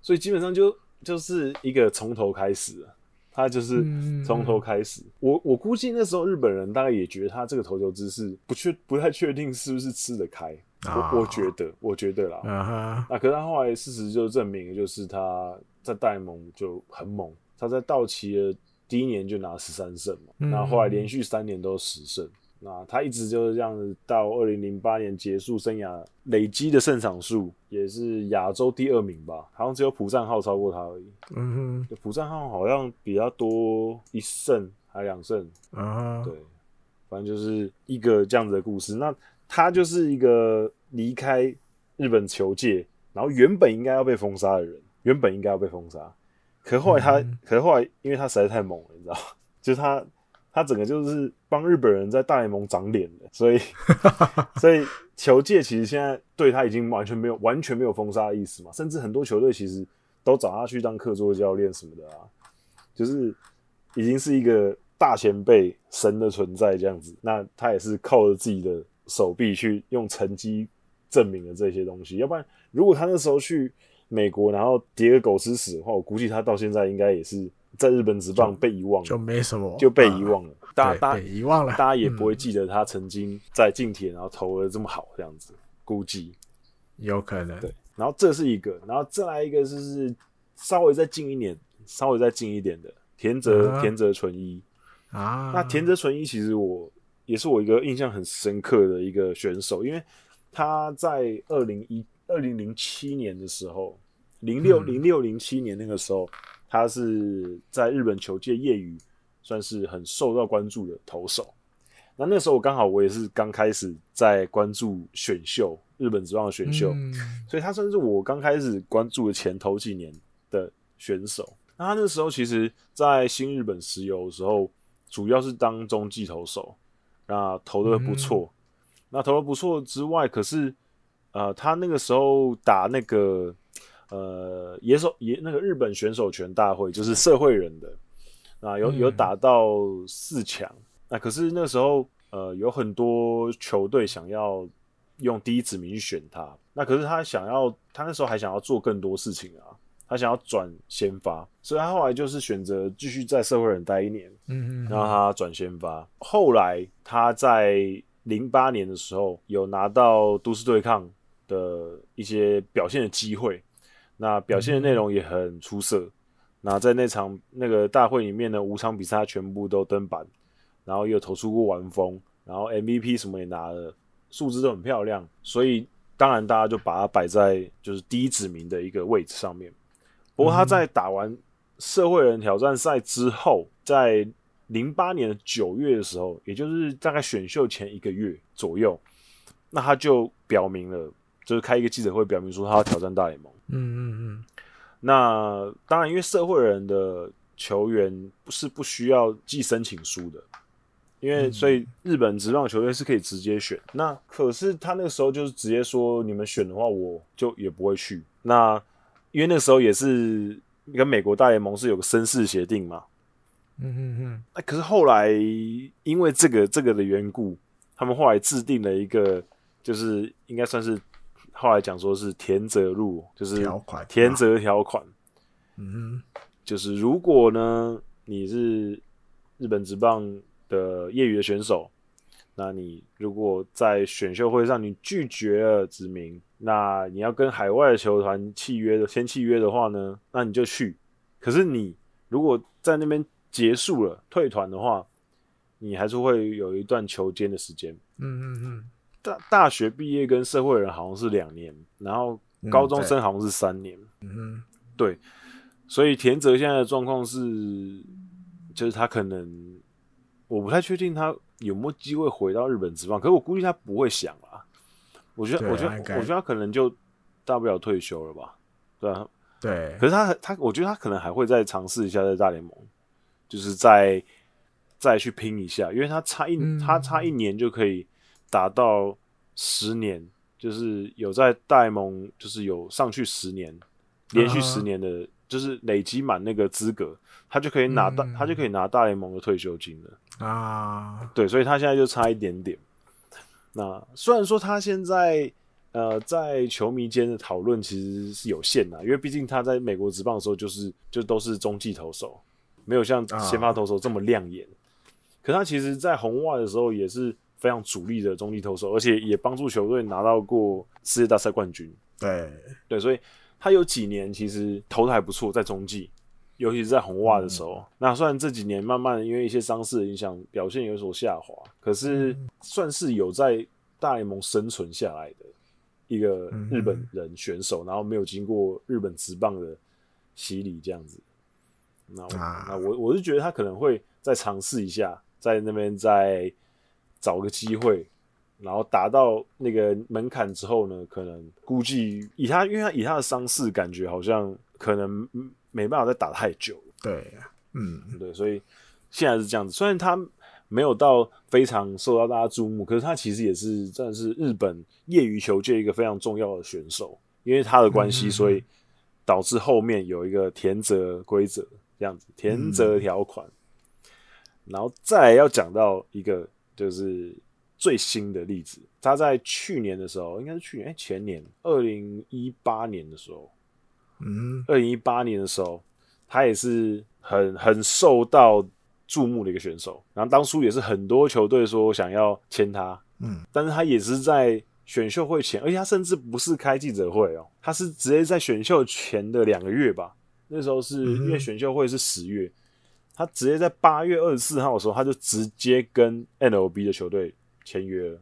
所以基本上就就是一个从头开始，他就是从头开始。嗯、我我估计那时候日本人大概也觉得他这个投球姿势不确不太确定是不是吃得开。哦、我我觉得我觉得啦，嗯、哼那可是他后来事实就证明，就是他。在戴蒙就很猛，他在道奇的第一年就拿十三胜嘛，然后后来连续三年都十胜，那他一直就是这样子到二零零八年结束生涯，累积的胜场数也是亚洲第二名吧，好像只有朴赞浩超过他而已。嗯哼，朴赞浩好像比他多一胜还两胜。啊，对，反正就是一个这样子的故事。那他就是一个离开日本球界，然后原本应该要被封杀的人。原本应该要被封杀，可后来他，嗯、可是后来因为他实在太猛了，你知道，[LAUGHS] 就是他，他整个就是帮日本人在大联盟长脸的，所以，[LAUGHS] 所以球界其实现在对他已经完全没有完全没有封杀的意思嘛，甚至很多球队其实都找他去当客座教练什么的啊，就是已经是一个大前辈神的存在这样子，那他也是靠着自己的手臂去用成绩证明了这些东西，要不然如果他那时候去。美国，然后叠个狗吃屎的话，我估计他到现在应该也是在日本职棒被遗忘了就，就没什么，就被遗忘了。啊、大家遗忘了，大家也不会记得他曾经在近铁，然后投的这么好，这样子，估计有可能。对，然后这是一个，然后再来一个，就是稍微再近一点，稍微再近一点的田泽、啊、田泽纯一啊。那田泽纯一其实我也是我一个印象很深刻的一个选手，因为他在二零一。二零零七年的时候，零六零六零七年那个时候，嗯、他是在日本球界业余算是很受到关注的投手。那那时候我刚好我也是刚开始在关注选秀，日本职棒的选秀，嗯、所以他算是我刚开始关注的前头几年的选手。那他那时候其实，在新日本石油的时候，主要是当中继投手，那投的不错，嗯、那投的不错之外，可是呃，他那个时候打那个呃野手野那个日本选手权大会，就是社会人的啊，有有打到四强，嗯、那可是那时候呃有很多球队想要用第一指名去选他，那可是他想要他那时候还想要做更多事情啊。他想要转先发，所以他后来就是选择继续在社会人待一年，嗯嗯，然后他转先发。后来他在零八年的时候有拿到都市对抗的一些表现的机会，那表现的内容也很出色。那在那场那个大会里面呢，五场比赛全部都登板，然后也有投出过完封，然后 MVP 什么也拿了，数字都很漂亮。所以当然大家就把它摆在就是第一指名的一个位置上面。不过他在打完社会人挑战赛之后，在零八年的九月的时候，也就是大概选秀前一个月左右，那他就表明了，就是开一个记者会，表明说他要挑战大联盟。嗯嗯嗯。那当然，因为社会人的球员不是不需要寄申请书的，因为所以日本职棒球队是可以直接选。那可是他那个时候就是直接说，你们选的话，我就也不会去。那因为那个时候也是跟美国大联盟是有个绅士协定嘛，嗯嗯嗯。那可是后来因为这个这个的缘故，他们后来制定了一个，就是应该算是后来讲说是田泽路，就是田泽条款。嗯，就是如果呢你是日本职棒的业余的选手，那你如果在选秀会上你拒绝了指名。那你要跟海外的球团契约的签契约的话呢，那你就去。可是你如果在那边结束了退团的话，你还是会有一段球间的时间。嗯嗯嗯。大大学毕业跟社会人好像是两年，然后高中生好像是三年。嗯嗯。对。所以田泽现在的状况是，就是他可能我不太确定他有没有机会回到日本职棒，可是我估计他不会想啊。我觉得，我觉得，我觉得他可能就大不了退休了吧，对啊，对。可是他，他，我觉得他可能还会再尝试一下在大联盟，就是再再去拼一下，因为他差一，嗯、他差一年就可以达到十年，就是有在大联盟，就是有上去十年，连续十年的，啊、就是累积满那个资格，他就可以拿大，嗯、他就可以拿大联盟的退休金了啊。对，所以他现在就差一点点。那虽然说他现在呃在球迷间的讨论其实是有限的，因为毕竟他在美国职棒的时候就是就都是中继投手，没有像先发投手这么亮眼。可他其实，在红袜的时候也是非常主力的中继投手，而且也帮助球队拿到过世界大赛冠军。对对，所以他有几年其实投的还不错，在中继。尤其是在红袜的时候，嗯、那虽然这几年慢慢因为一些伤势的影响，表现有所下滑，可是算是有在大联盟生存下来的一个日本人选手，嗯、然后没有经过日本职棒的洗礼这样子。那我、啊、那我我是觉得他可能会再尝试一下，在那边再找个机会，然后达到那个门槛之后呢，可能估计以他，因为他以他的伤势，感觉好像可能。没办法再打太久，对，嗯，对，所以现在是这样子。虽然他没有到非常受到大家注目，可是他其实也是真的是日本业余球界一个非常重要的选手。因为他的关系，所以导致后面有一个田泽规则这样子，田泽条款。然后再来要讲到一个就是最新的例子，他在去年的时候，应该是去年，哎，前年，二零一八年的时候。嗯，二零一八年的时候，他也是很很受到注目的一个选手。然后当初也是很多球队说想要签他，嗯，但是他也是在选秀会前，而且他甚至不是开记者会哦，他是直接在选秀前的两个月吧。那时候是因为选秀会是十月，他直接在八月二十四号的时候，他就直接跟 NLB 的球队签约了，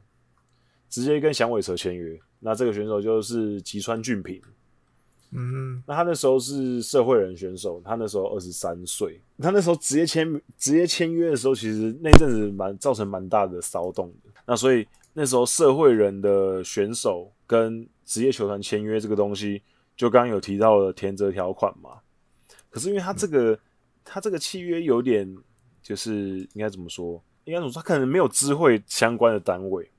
直接跟响尾蛇签约。那这个选手就是吉川俊平。嗯，那他那时候是社会人选手，他那时候二十三岁，他那时候直接签直接签约的时候，其实那阵子蛮造成蛮大的骚动的。那所以那时候社会人的选手跟职业球团签约这个东西，就刚刚有提到了田泽条款嘛。可是因为他这个、嗯、他这个契约有点就是应该怎么说？应该怎么说？他可能没有知会相关的单位，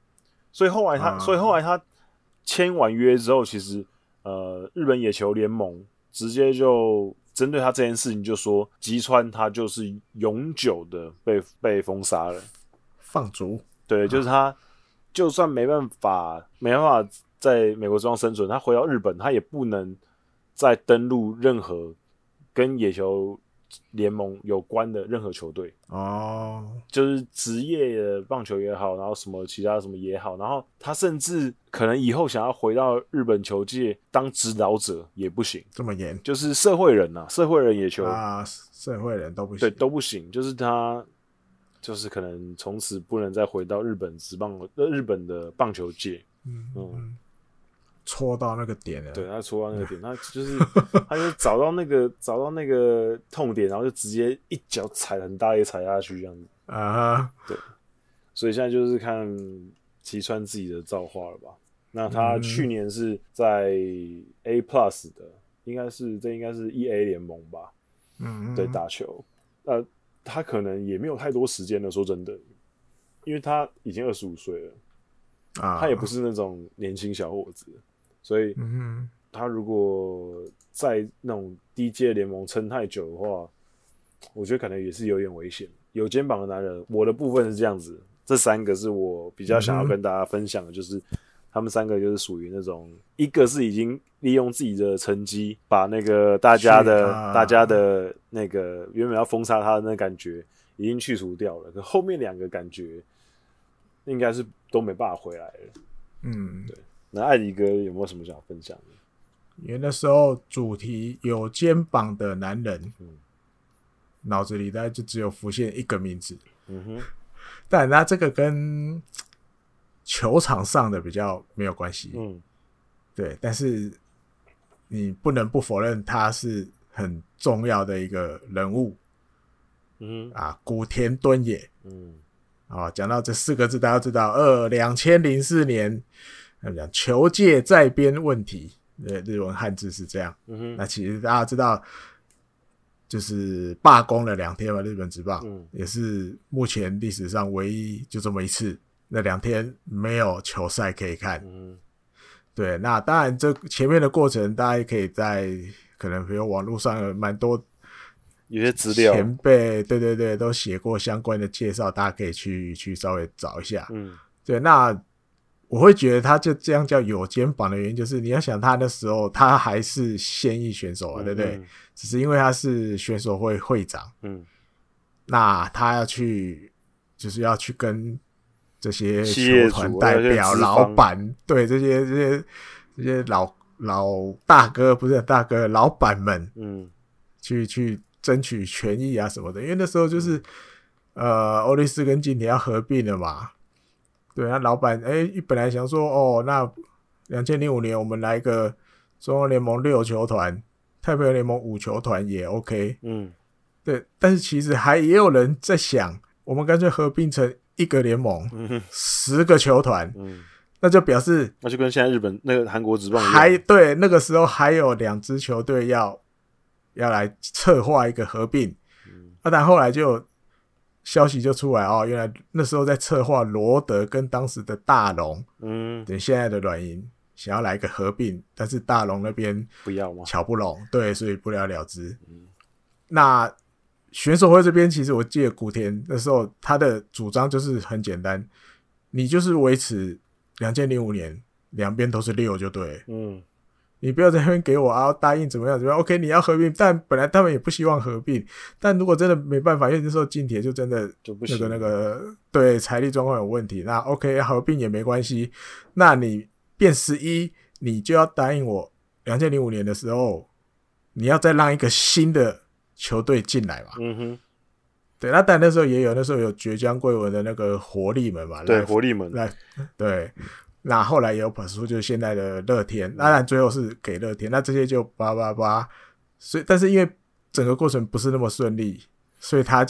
所以后来他，啊、所以后来他签完约之后，其实呃，日本野球联盟直接就针对他这件事情就说，吉川他就是永久的被被封杀了，放逐。对，就是他，就算没办法没办法在美国职棒生存，他回到日本，他也不能再登录任何跟野球。联盟有关的任何球队。哦，oh. 就是职业的棒球也好，然后什么其他什么也好，然后他甚至可能以后想要回到日本球界当指导者也不行，这么严，就是社会人呐、啊，社会人也球啊，社会人都不行，对，都不行，就是他就是可能从此不能再回到日本职棒呃日本的棒球界，嗯嗯。嗯戳到那个点了，对，他戳到那个点，[LAUGHS] 他就是他就找到那个 [LAUGHS] 找到那个痛点，然后就直接一脚踩很大力踩下去这样子啊，uh huh. 对，所以现在就是看吉川自己的造化了吧。那他去年是在 A Plus 的，应该是这应该是 EA 联盟吧，嗯，对，打球，呃，他可能也没有太多时间了，说真的，因为他已经二十五岁了啊，uh. 他也不是那种年轻小伙子。所以，他如果在那种低阶联盟撑太久的话，我觉得可能也是有点危险。有肩膀的男人，我的部分是这样子，这三个是我比较想要跟大家分享的，就是他们三个就是属于那种，一个是已经利用自己的成绩把那个大家的、大家的那个原本要封杀他的那感觉已经去除掉了，可后面两个感觉应该是都没办法回来了。嗯，对。那艾迪哥有没有什么想分享的？因为那时候主题有肩膀的男人，嗯，脑子里大概就只有浮现一个名字，嗯哼。但那这个跟球场上的比较没有关系，嗯，对。但是你不能不否认他是很重要的一个人物，嗯啊，古田敦也，嗯，啊，讲到这四个字，大家知道，二两千零四年。他们讲球界在编问题，呃，日文汉字是这样。那其实大家知道，就是罢工了两天嘛，日本职棒，嗯，也是目前历史上唯一就这么一次，那两天没有球赛可以看。嗯，对，那当然这前面的过程，大家也可以在可能比如网络上有蛮多有些资料，前辈对对对都写过相关的介绍，大家可以去去稍微找一下。嗯，对，那。我会觉得他就这样叫有肩膀的原因，就是你要想他那时候他还是现役选手啊，对不对？只是因为他是选手会会长，嗯，那他要去就是要去跟这些球团代表、老板，对这些这些这些老老大哥不是大哥，老板们，嗯，去去争取权益啊什么的。因为那时候就是呃，欧力士跟近铁要合并了嘛。对，那老板哎，本来想说哦，那两千零五年我们来一个中央联盟六球团，太平洋联盟五球团也 OK。嗯，对，但是其实还也有人在想，我们干脆合并成一个联盟，十个球团，嗯，那就表示那就跟现在日本那个韩国职棒还对，那个时候还有两支球队要要来策划一个合并，嗯，啊，但后来就。消息就出来哦，原来那时候在策划罗德跟当时的大龙，嗯，等现在的软银想要来一个合并，但是大龙那边不要吗？乔不拢，对，所以不了了之。嗯，那选手会这边其实我记得古田那时候他的主张就是很简单，你就是维持两千零五年两边都是六就对，嗯。你不要在那边给我啊！答应怎么样怎么样？OK，你要合并，但本来他们也不希望合并。但如果真的没办法，因为那时候近铁就真的就不那个那个对财力状况有问题。那 OK，合并也没关系。那你变十一，你就要答应我，两千零五年的时候，你要再让一个新的球队进来嘛？嗯哼，对。那但那时候也有，那时候有绝江贵文的那个活力门嘛？对，活力门来对。那后来也有跑出，就是现在的乐天，当然最后是给乐天。那这些就叭叭叭，所以但是因为整个过程不是那么顺利，所以他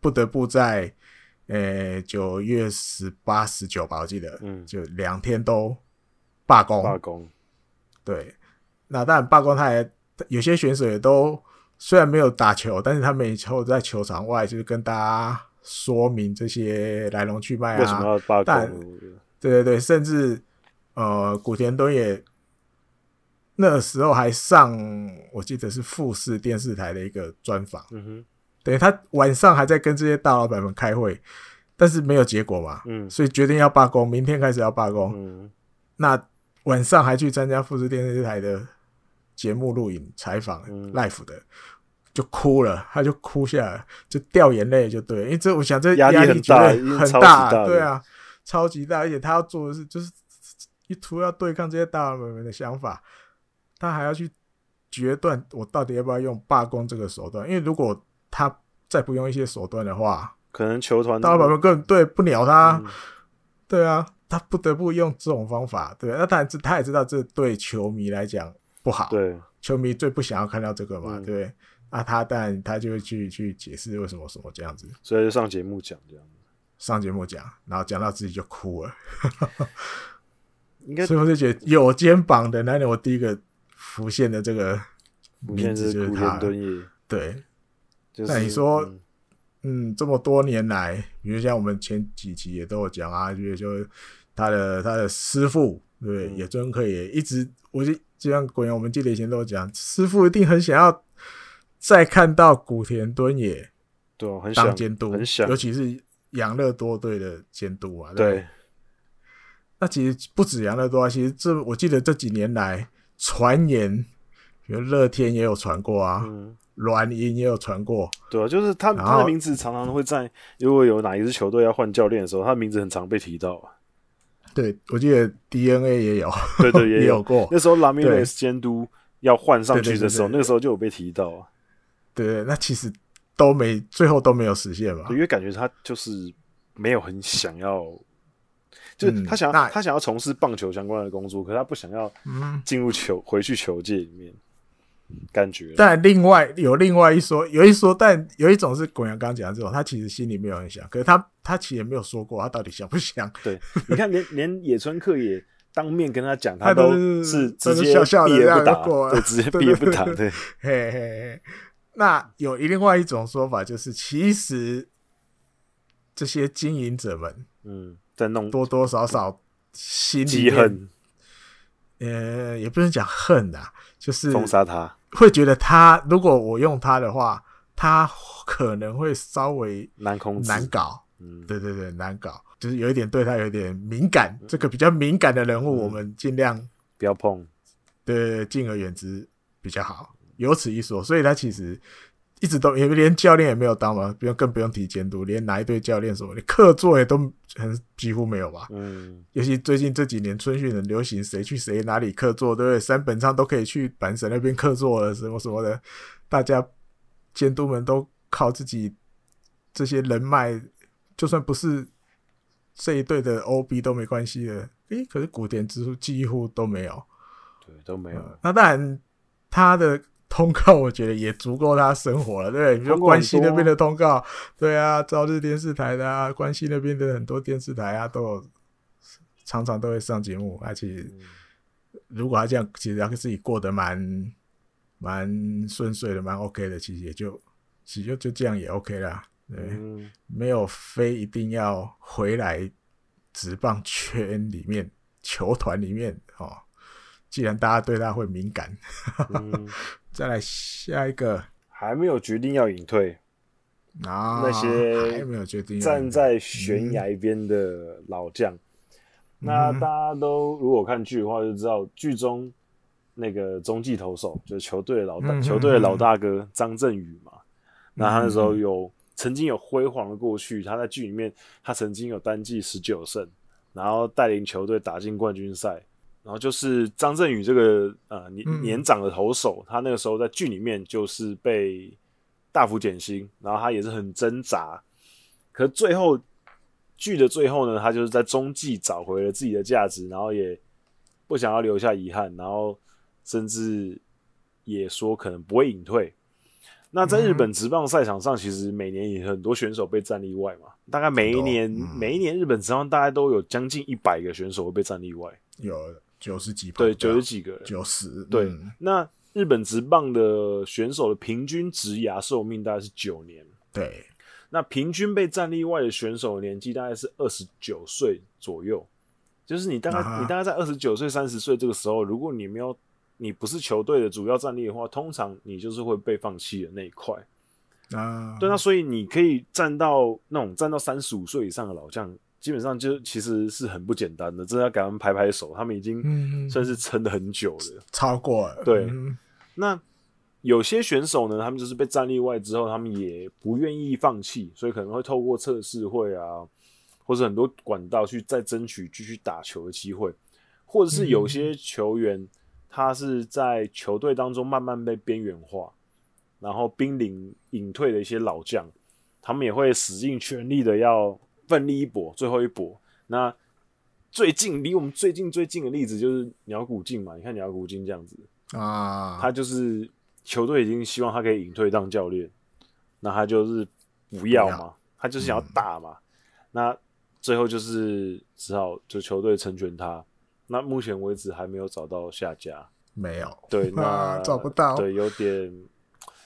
不得不在呃九月十八、十九吧，我记得，嗯，就两天都罢工。罢工，对。那当然罢工，他也有些选手也都虽然没有打球，但是他们以后在球场外就是跟大家说明这些来龙去脉啊。为什么要罢工？对对对，甚至呃，古田敦也那时候还上，我记得是富士电视台的一个专访。嗯哼，等于他晚上还在跟这些大老板们开会，但是没有结果嘛。嗯，所以决定要罢工，明天开始要罢工。嗯，那晚上还去参加富士电视台的节目录影采访 life 的。就哭了，他就哭下来，就掉眼泪，就对，因为这我想这压力很大，很大，对啊，超级大，而且他要做的是，就是一图要对抗这些大佬们的想法，他还要去决断我到底要不要用罢工这个手段，因为如果他再不用一些手段的话，可能球团大佬们根本对不鸟他，嗯、[LAUGHS] 对啊，他不得不用这种方法，对，那他他也知道这对球迷来讲不好，对，球迷最不想要看到这个嘛，嗯、对。啊，他当然他就会去去解释为什么什么这样子，所以就上节目讲这样。子，上节目讲，然后讲到自己就哭了，应该，[LAUGHS] 所以我就觉得有肩膀的男人，我第一个浮现的这个名字就是他，对，就是、那你说，嗯，嗯，这么多年来，比如像我们前几期也都有讲啊，就是说他的他的师傅，对，野村克也一直，我就就像滚阳，我们记得以前都有讲，师傅一定很想要。再看到古田敦也对当监督，很想尤其是养乐多队的监督啊。对，对，那其实不止养乐多啊，其实这我记得这几年来传言，比如乐天也有传过啊，软银、嗯、也有传过。对啊，就是他他的名字常常会在如果有哪一支球队要换教练的时候，他的名字很常被提到啊。对，我记得 DNA 也有，对对，[LAUGHS] 也有，过。那时候拉米雷斯监督要换上去的时候，那个时候就有被提到啊。对，那其实都没，最后都没有实现吧。因为感觉他就是没有很想要，就是他想要、嗯、他想要从事棒球相关的工作，可是他不想要进入球、嗯、回去球界里面，感觉。但另外有另外一说，有一说，但有一种是滚阳刚讲的这种，他其实心里没有很想，可是他他其实也没有说过他到底想不想。对，你看连连野村克也当面跟他讲，他都是直接避而不答，对，直接避而不答，对，嘿嘿嘿。那有另外一种说法，就是其实这些经营者们，嗯，在弄多多少少心里恨，呃，也不能讲恨啊，就是封杀他，会觉得他如果我用他的话，他可能会稍微难控制、难搞。嗯，对对对，难搞，就是有一点对他有点敏感，这个比较敏感的人物，我们尽量不要碰，对，敬而远之比较好。有此一说，所以他其实一直都，也连教练也没有当嘛，不用更不用提监督，连哪一队教练什么，的客座也都很几乎没有吧。嗯，尤其最近这几年春训很流行，谁去谁哪里客座，对不对？三本昌都可以去阪神那边客座了，什么什么的，大家监督们都靠自己这些人脉，就算不是这一队的 OB 都没关系的。诶，可是古田之书几乎都没有，对，都没有。嗯，那当然他的。通告我觉得也足够他生活了，对，[LAUGHS] 比如关西那边的通告，对啊，朝日电视台的啊，关西那边的很多电视台啊，都有常常都会上节目。而且如果他这样，其实他自己过得蛮蛮顺遂的，蛮 OK 的，其实也就其实就就这样也 OK 啦，对，嗯、没有非一定要回来职棒圈里面球团里面哦。既然大家对他会敏感，[LAUGHS] 嗯、再来下一个。还没有决定要隐退，啊、那些还没有决定站在悬崖边的老将，嗯、那大家都如果看剧的话就知道，剧中那个中继投手就是球队的老大，嗯、球队的老大哥张振宇嘛。嗯、那他那时候有、嗯、曾经有辉煌的过去，他在剧里面他曾经有单季十九胜，然后带领球队打进冠军赛。然后就是张振宇这个呃年年长的投手，嗯、他那个时候在剧里面就是被大幅减薪，然后他也是很挣扎，可最后剧的最后呢，他就是在中继找回了自己的价值，然后也不想要留下遗憾，然后甚至也说可能不会隐退。那在日本职棒赛场上，其实每年也很多选手被战例外嘛，大概每一年、嗯、每一年日本职棒大概都有将近一百个选手会被战例外，有。九十几对，九十几个人，九十对。嗯、那日本职棒的选手的平均职涯寿命大概是九年。对，那平均被战力外的选手的年纪大概是二十九岁左右，就是你大概、uh. 你大概在二十九岁三十岁这个时候，如果你没有你不是球队的主要战力的话，通常你就是会被放弃的那一块啊。Uh. 对，那所以你可以站到那种站到三十五岁以上的老将，基本上就其实是很不简单的，真的要给他们拍拍手，他们已经算是撑了很久了，超过了。对，嗯、那。有些选手呢，他们就是被站例外之后，他们也不愿意放弃，所以可能会透过测试会啊，或者很多管道去再争取继续打球的机会，或者是有些球员他是在球队当中慢慢被边缘化，然后濒临隐退的一些老将，他们也会使尽全力的要奋力一搏，最后一搏。那最近离我们最近最近的例子就是鸟谷静嘛，你看鸟谷静这样子啊，他就是。球队已经希望他可以隐退当教练，那他就是不要嘛，要他就是想要打嘛。嗯、那最后就是只好就球队成全他。那目前为止还没有找到下家，没有。对，那、啊、找不到。对，有点。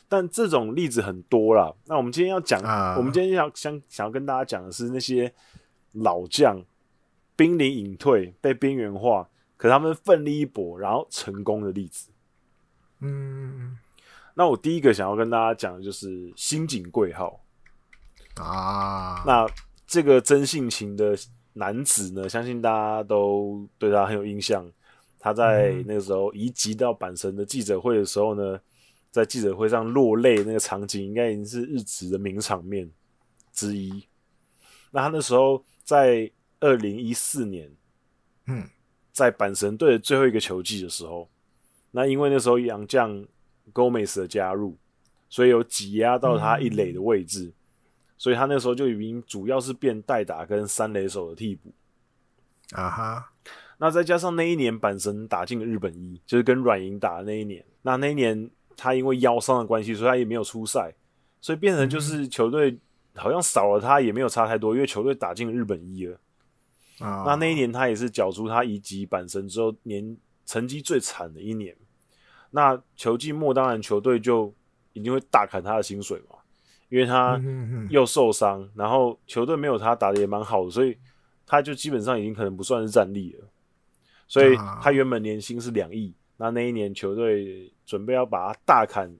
但这种例子很多啦。那我们今天要讲，啊、我们今天要想想要跟大家讲的是那些老将濒临隐退、被边缘化，可他们奋力一搏，然后成功的例子。嗯。那我第一个想要跟大家讲的就是新井贵号啊。那这个真性情的男子呢，相信大家都对他很有印象。他在那个时候移籍到阪神的记者会的时候呢，在记者会上落泪那个场景，应该已经是日职的名场面之一。那他那时候在二零一四年，嗯，在阪神队的最后一个球季的时候，那因为那时候洋将。Gomez 的加入，所以有挤压到他一垒的位置，嗯、所以他那时候就已经主要是变代打跟三垒手的替补啊哈。那再加上那一年阪神打进了日本一，就是跟软银打的那一年。那那一年他因为腰伤的关系，所以他也没有出赛，所以变成就是球队好像少了他也没有差太多，因为球队打进日本一了啊。那那一年他也是缴出他一级板神之后年成绩最惨的一年。那球季末当然球队就一定会大砍他的薪水嘛，因为他又受伤，然后球队没有他打的也蛮好的，所以他就基本上已经可能不算是战力了。所以他原本年薪是两亿，那那一年球队准备要把它大砍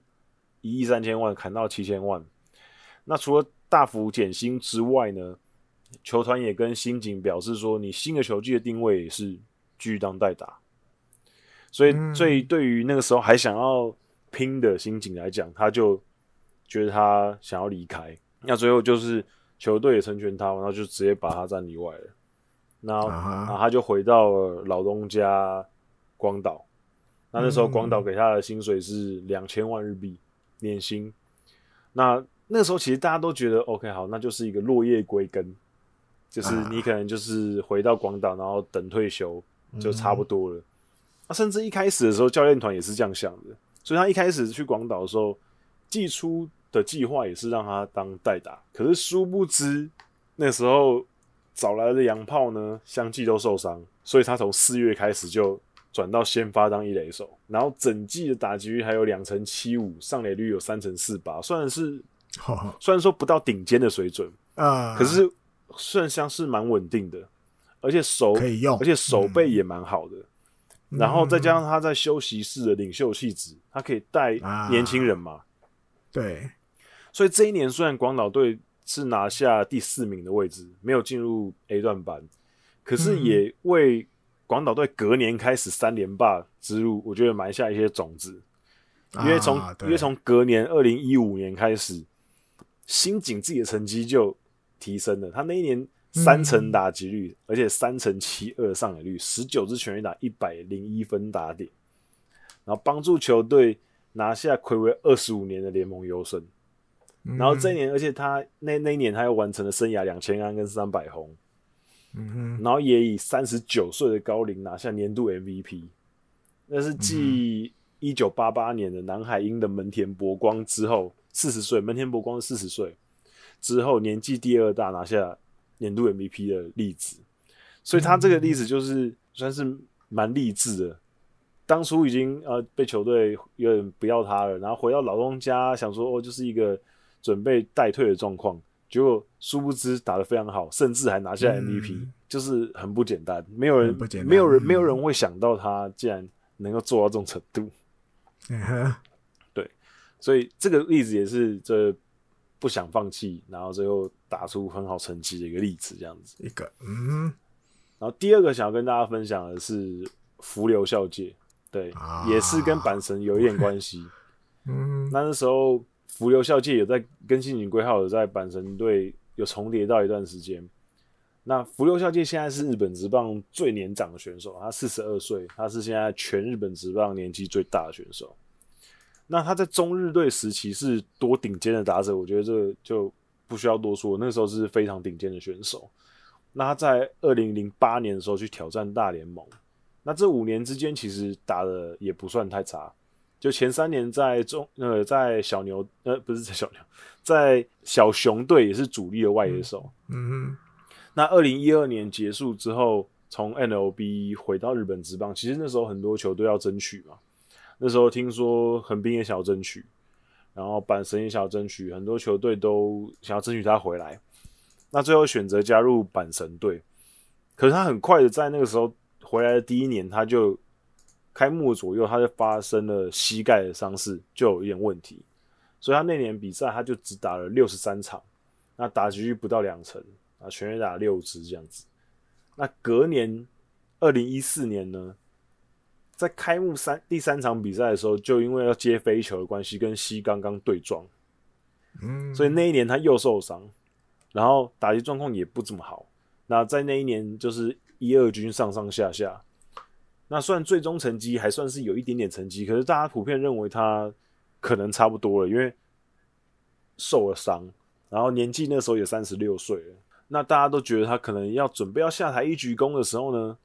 一亿三千万，砍到七千万。那除了大幅减薪之外呢，球团也跟新井表示说，你新的球季的定位也是继续当代打。所以，所以对于那个时候还想要拼的新井来讲，他就觉得他想要离开。那最后就是球队也成全他，然后就直接把他站例外了。然后，然后他就回到了老东家光岛。那那时候广岛给他的薪水是两千万日币年薪。那那个时候其实大家都觉得 OK，好，那就是一个落叶归根，就是你可能就是回到广岛，然后等退休就差不多了。他甚至一开始的时候，教练团也是这样想的，所以他一开始去广岛的时候，寄出的计划也是让他当代打。可是殊不知，那时候找来的洋炮呢，相继都受伤，所以他从四月开始就转到先发当一垒手，然后整季的打击率还有两成七五，上垒率有三成四八，虽然是虽然说不到顶尖的水准啊，可是算相是蛮稳定的，而且手可以用，而且手背也蛮好的。然后再加上他在休息室的领袖气质，他可以带年轻人嘛？啊、对，所以这一年虽然广岛队是拿下第四名的位置，没有进入 A 段班，可是也为广岛队隔年开始三连霸之路，我觉得埋下一些种子。因为从、啊、因为从隔年二零一五年开始，新井自己的成绩就提升了，他那一年。三成打击率，而且三成七二上垒率，十九支全垒打，一百零一分打点，然后帮助球队拿下魁违二十五年的联盟优胜。然后这一年，而且他那那一年他又完成了生涯两千安跟三百轰，然后也以三十九岁的高龄拿下年度 MVP。那是继一九八八年的南海鹰的门田博光之后，四十岁，门田博光是四十岁之后年纪第二大拿下。年度 MVP 的例子，所以他这个例子就是算是蛮励志的。当初已经呃被球队有点不要他了，然后回到老东家，想说哦，就是一个准备待退的状况，结果殊不知打得非常好，甚至还拿下 MVP，、嗯、就是很不简单。没有人，没有人，没有人会想到他竟然能够做到这种程度。[LAUGHS] 嗯、对，所以这个例子也是这不想放弃，然后最后打出很好成绩的一个例子，这样子。一个，嗯。然后第二个想要跟大家分享的是浮流校界，对，啊、也是跟阪神有一点关系。[LAUGHS] 嗯，那那时候浮流校界也在跟新井圭浩有在阪神队有重叠到一段时间。那福留孝介现在是日本职棒最年长的选手，他四十二岁，他是现在全日本职棒年纪最大的选手。那他在中日队时期是多顶尖的打者，我觉得这就不需要多说，那时候是非常顶尖的选手。那他在二零零八年的时候去挑战大联盟，那这五年之间其实打的也不算太差，就前三年在中呃在小牛呃不是在小牛，在小熊队也是主力的外野手。嗯哼。那二零一二年结束之后，从 NLB 回到日本职棒，其实那时候很多球队要争取嘛，那时候听说横滨也想要争取，然后阪神也想要争取，很多球队都想要争取他回来。那最后选择加入阪神队，可是他很快的在那个时候回来的第一年，他就开幕左右，他就发生了膝盖的伤势，就有一点问题，所以他那年比赛他就只打了六十三场，那打击率不到两成，啊，全垒打六支这样子。那隔年二零一四年呢，在开幕三第三场比赛的时候，就因为要接飞球的关系，跟膝刚刚对撞，嗯，所以那一年他又受伤。然后打击状况也不怎么好，那在那一年就是一二军上上下下，那虽然最终成绩还算是有一点点成绩，可是大家普遍认为他可能差不多了，因为受了伤，然后年纪那时候也三十六岁了，那大家都觉得他可能要准备要下台一鞠躬的时候呢，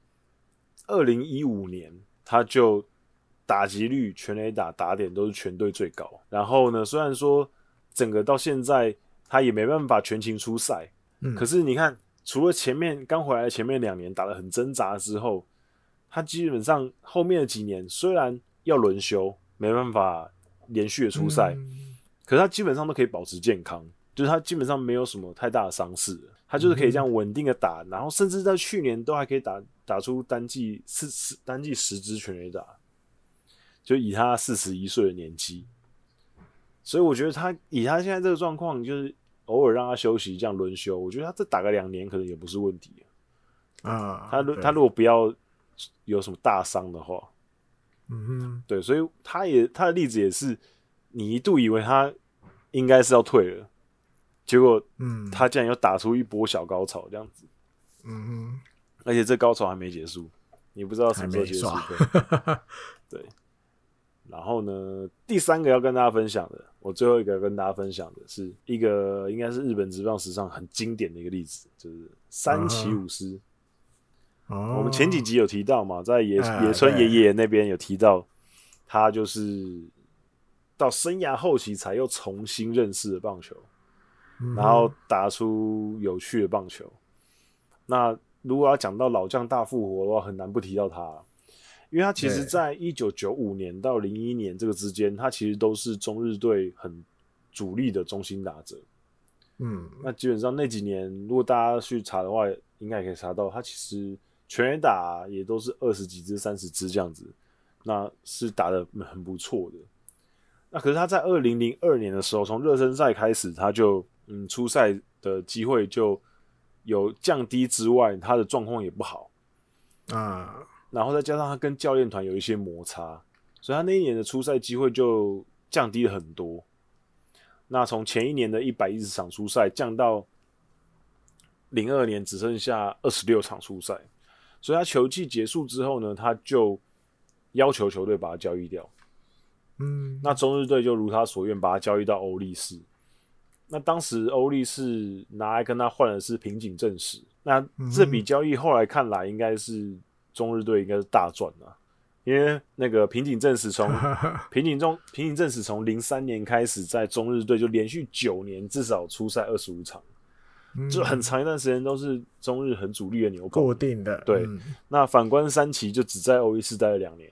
二零一五年他就打击率、全垒打、打点都是全队最高，然后呢，虽然说整个到现在。他也没办法全勤出赛，嗯，可是你看，除了前面刚回来前面两年打的很挣扎之后，他基本上后面的几年虽然要轮休，没办法连续的出赛，嗯，可是他基本上都可以保持健康，就是他基本上没有什么太大的伤势，他就是可以这样稳定的打，嗯，然后甚至在去年都还可以打打出单季四十单季十支全垒打，就以他四十一岁的年纪，所以我觉得他以他现在这个状况，就是。偶尔让他休息，这样轮休，我觉得他再打个两年可能也不是问题啊。他他如果不要有什么大伤的话，嗯哼，对，所以他也他的例子也是，你一度以为他应该是要退了，结果嗯，他竟然又打出一波小高潮这样子，嗯哼，而且这高潮还没结束，你不知道什么时候结束，对。然后呢，第三个要跟大家分享的，我最后一个要跟大家分享的是一个应该是日本职棒史上很经典的一个例子，就是三崎武司。Uh-huh. 我们前几集有提到嘛，在野、uh-huh. 野村爷爷那边有提到，他就是到生涯后期才又重新认识了棒球，uh-huh. 然后打出有趣的棒球。那如果要讲到老将大复活的话，很难不提到他。因为他其实，在一九九五年到零一年这个之间，他其实都是中日队很主力的中心打者。嗯，那基本上那几年，如果大家去查的话，应该也可以查到，他其实全垒打也都是二十几支、三十支这样子，那是打的很不错的。那可是他在二零零二年的时候，从热身赛开始，他就嗯出赛的机会就有降低之外，他的状况也不好啊。然后再加上他跟教练团有一些摩擦，所以他那一年的出赛机会就降低了很多。那从前一年的一百一十场出赛降到零二年只剩下二十六场出赛，所以他球季结束之后呢，他就要求球队把他交易掉。嗯，那中日队就如他所愿把他交易到欧力士。那当时欧力士拿来跟他换的是平井正史。那这笔交易后来看来应该是。中日队应该是大赚啊，因为那个平井正史从 [LAUGHS] 平井中平井正史从零三年开始在中日队就连续九年至少出赛二十五场，嗯，就很长一段时间都是中日很主力的牛棚，固定的。对，嗯，那反观三崎就只在欧一四待了两年，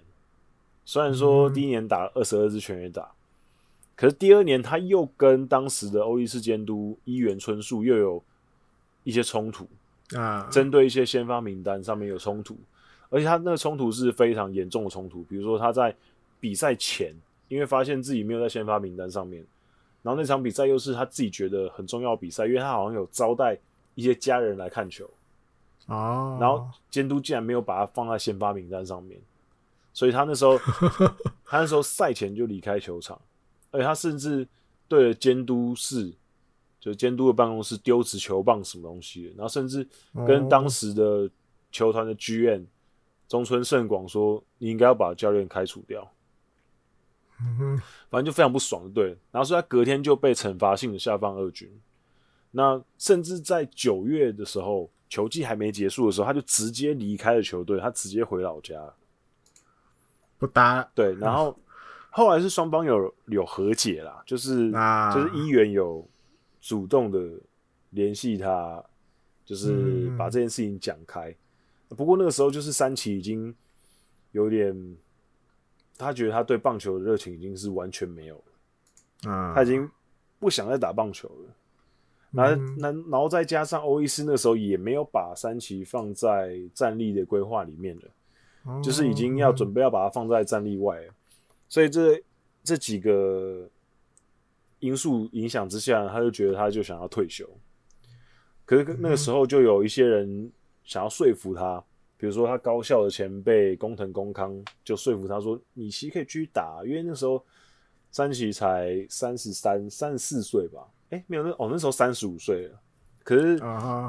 虽然说第一年打二十二支全员打，可是第二年他又跟当时的欧一四监督一原春树又有一些冲突啊，针对一些先发名单上面有冲突，而且他那个冲突是非常严重的冲突。比如说他在比赛前，因为发现自己没有在先发名单上面，然后那场比赛又是他自己觉得很重要的比赛，因为他好像有招待一些家人来看球啊，然后监督竟然没有把他放在先发名单上面，所以他那时候 [LAUGHS] 他那时候赛前就离开球场，而且他甚至对着监督室，就监督的办公室丢掷球棒什么东西，然后甚至跟当时的球团的剧院中村胜广说：“你应该要把教练开除掉。”反正就非常不爽，对。然后所以他隔天就被惩罚性的下放二军。那甚至在九月的时候，球季还没结束的时候，他就直接离开了球队，他直接回老家，不搭。对，然后后来是双方有有和解啦，就是、啊、就是伊原有主动的联系他，就是把这件事情讲开。嗯、不过那个时候就是三崎已经有点。他觉得他对棒球的热情已经是完全没有了，啊，他已经不想再打棒球了。那那然后再加上欧伊斯那时候也没有把三崎放在战力的规划里面了，就是已经要准备要把它放在战力外了。所以这这几个因素影响之下，他就觉得他就想要退休。可是那个时候就有一些人想要说服他。比如说，他高校的前辈工藤公康就说服他说：“你其实可以继续打，因为那时候三崎才三十三、三十四岁吧？哎、欸，没有那哦，那时候三十五岁了。可是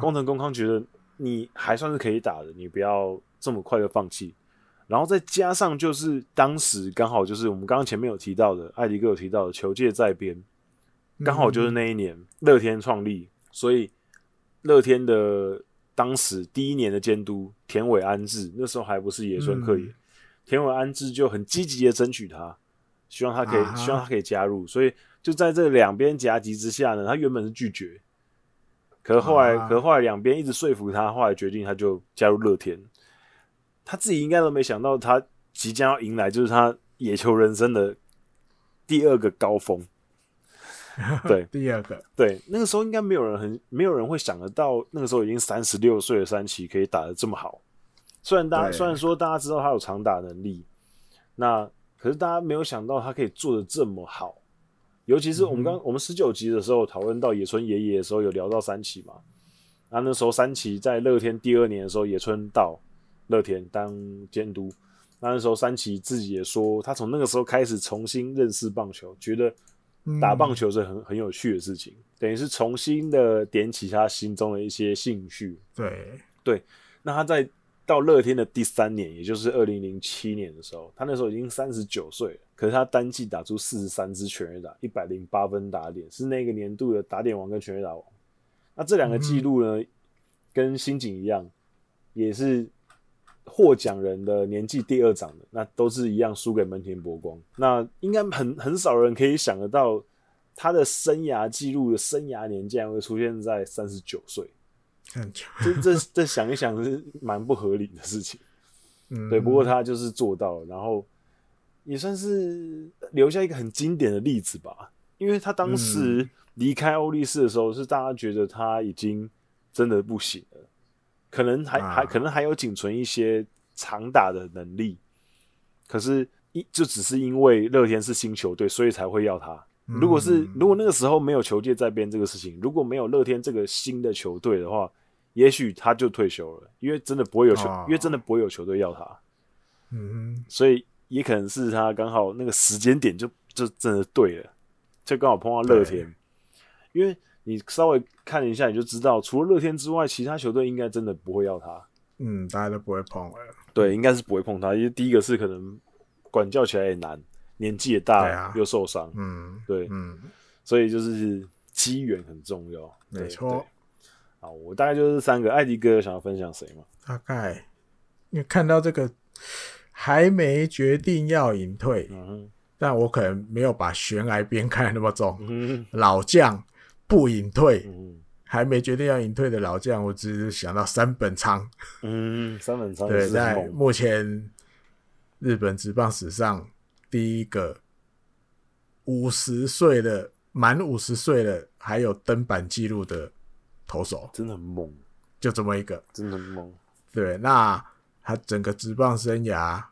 工藤公康觉得你还算是可以打的，你不要这么快就放弃。然后再加上就是当时刚好就是我们刚刚前面有提到的，艾迪哥有提到的球界在编，刚好就是那一年乐天创立，所以乐天的。”当时第一年的监督田尾安治，那时候还不是野村克也，嗯、田尾安治就很积极的争取他，希望他可以，啊、希望他可以加入。所以就在这两边夹击之下呢，他原本是拒绝，可是后来，啊、可是后来两边一直说服他，后来决定他就加入乐天。他自己应该都没想到，他即将要迎来就是他野球人生的第二个高峰。[LAUGHS] 对，第二个，对，那个时候应该没有人很，没有人会想得到，那个时候已经三十六岁的三崎可以打得这么好。虽然大家虽然说大家知道他有长打能力，那可是大家没有想到他可以做的这么好。尤其是我们刚、嗯、我们十九集的时候讨论到野村爷爷的时候，有聊到三崎嘛。那那时候三崎在乐天第二年的时候，野村到乐天当监督。那那时候三崎自己也说，他从那个时候开始重新认识棒球，觉得。打棒球是很很有趣的事情，嗯、等于是重新的点起他心中的一些兴趣。对对，那他在到乐天的第三年，也就是二零零七年的时候，他那时候已经三十九岁了，可是他单季打出四十三支全垒打，一百零八分打点，是那个年度的打点王跟全垒打王。那这两个记录呢，嗯、跟新井一样，也是。获奖人的年纪第二长的，那都是一样输给门田博光。那应该很很少人可以想得到，他的生涯记录的生涯年竟然会出现在三十九岁。这这这想一想是蛮不合理的事情。嗯，对。不过他就是做到了，然后也算是留下一个很经典的例子吧。因为他当时离开欧力士的时候，是大家觉得他已经真的不行了。可能还还可能还有仅存一些长打的能力，可是一就只是因为乐天是新球队，所以才会要他。如果是如果那个时候没有球界在编这个事情，如果没有乐天这个新的球队的话，也许他就退休了，因为真的不会有球，因为真的不会有球队要他。嗯，所以也可能是他刚好那个时间点就就真的对了，就刚好碰到乐天，因为。你稍微看一下，你就知道，除了乐天之外，其他球队应该真的不会要他。嗯，大家都不会碰了。对，应该是不会碰他，因为第一个是可能管教起来也难，年纪也大，啊又受伤。嗯，对，嗯，所以就是机缘很重要。没错。好，我大概就是三个。艾迪哥想要分享谁吗？大概你看到这个还没决定要隐退，嗯，但我可能没有把悬崖边看得那么重。嗯，老将。不隐退，嗯、还没决定要隐退的老将，我只是想到三本仓。嗯，三本仓对，在目前日本职棒史上第一个五十岁的满五十岁的还有登板记录的投手，真的很猛，就这么一个，真的很猛。对，那他整个职棒生涯，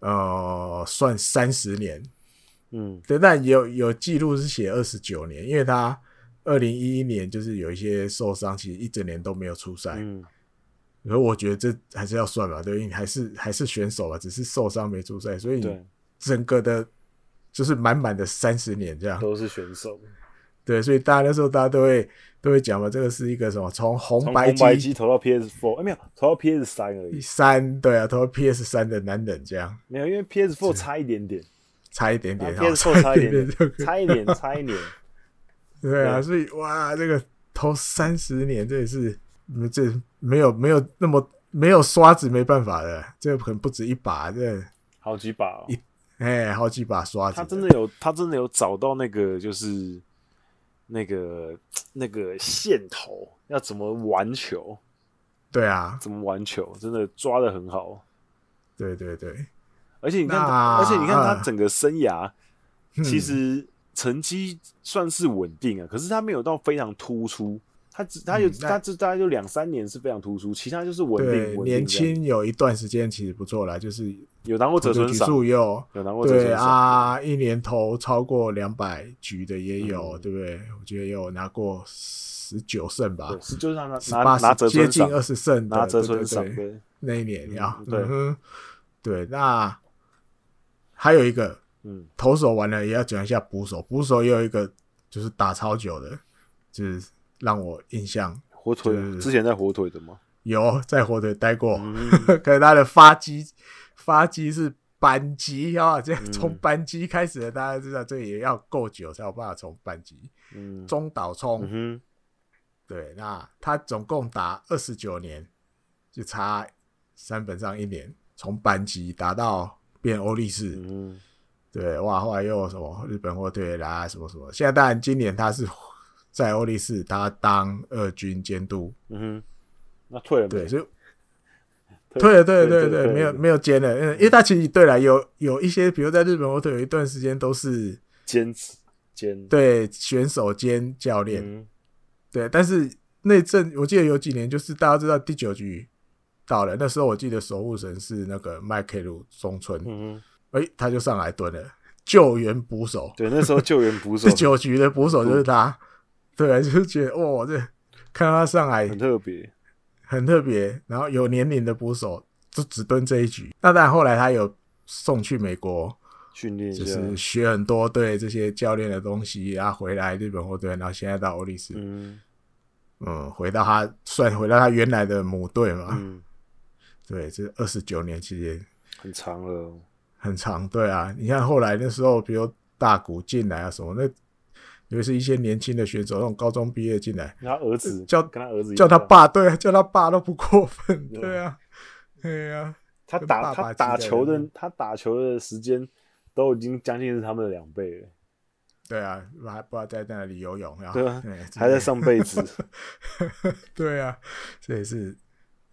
呃，算三十年，嗯，对，但有有记录是写二十九年，因为他二零一一年就是有一些受伤，其实一整年都没有出赛。嗯，可我觉得这还是要算吧，对，因为还是还是选手吧，只是受伤没出赛，所以整个的，就是满满的三十年这样，都是选手。[LAUGHS] 对，所以大家那时候大家都会都会讲嘛，这个是一个什么？从红白机投到 PS Four，哎，没有投到 PS 三而已。三对啊，投到 PS 三的男人这样。没有，因为 PS Four 差一点点，差一点点，PS Four 差一点点，差一点，差一点。对啊，所以哇，这个投三十年，这也是这没有没有那么没有刷子没办法的，这可能不止一把，这好几把，一哎，好几把刷子。他真的有，他真的有找到那个就是。那个那个线头要怎么玩球？对啊，怎么玩球？真的抓的很好。对对对，而且你看，而且你看他整个生涯，其实成绩算是稳定啊，可是他没有到非常突出。他只他有他这大概就两三年是非常突出，其他就是稳定。年轻有一段时间其实不错啦，就是。有拿过泽村赏，有有拿过对啊，一年投超过两百局的也有，对不对？我觉得也有拿过十九胜吧，是就是拿拿拿接近二十胜，拿折损赏那一年呀，对对。那还有一个，嗯，投手完了也要讲一下捕手，捕手也有一个就是打超久的，就是让我印象火腿，之前在火腿的吗？有在火腿待过，[LAUGHS] 可是他的发机。发机是扳机啊，这样从扳机开始的，大家知道这也要够久才有办法从扳机。嗯，中岛聪，嗯，对，那他总共打二十九年，就差三本上一年，从扳机打到变欧力士。嗯，对，哇，后来又什么日本火腿来什么什么，现在当然今年他是 [LAUGHS] 在欧力士，他当二军监督。嗯哼，那退了对，所以。对对对对，对，没有没有兼的，因为他其实对了，有有一些，比如在日本火腿有一段时间都是兼职兼对选手兼教练，嗯、对，但是那阵我记得有几年，就是大家知道第九局到了，那时候我记得守护神是那个麦克鲁中村，嗯哎、欸，他就上来蹲了救援捕手，对，那时候救援捕手。[LAUGHS] 第九局的捕手就是他，对，就是觉得哇，这看到他上来很特别。很特别，然后有年龄的捕手就只蹲这一局。那当然后来他有送去美国训练，就是学很多对这些教练的东西，然后回来日本后队，然后现在到欧力士，嗯。嗯，回到他算回到他原来的母队嘛，嗯，对，这二十九年期间。很长了，很长，对啊，你看后来那时候，比如大谷进来啊什么那。尤其是一些年轻的选手，那种高中毕业进来，他儿子叫跟他儿子叫他爸，对啊，叫他爸都不过分，对啊，对啊，他打他打球的他打球的时间都已经将近是他们的两倍了，对啊，还不知道在那里游泳，对啊，还在上辈子，[LAUGHS] 对啊，这也是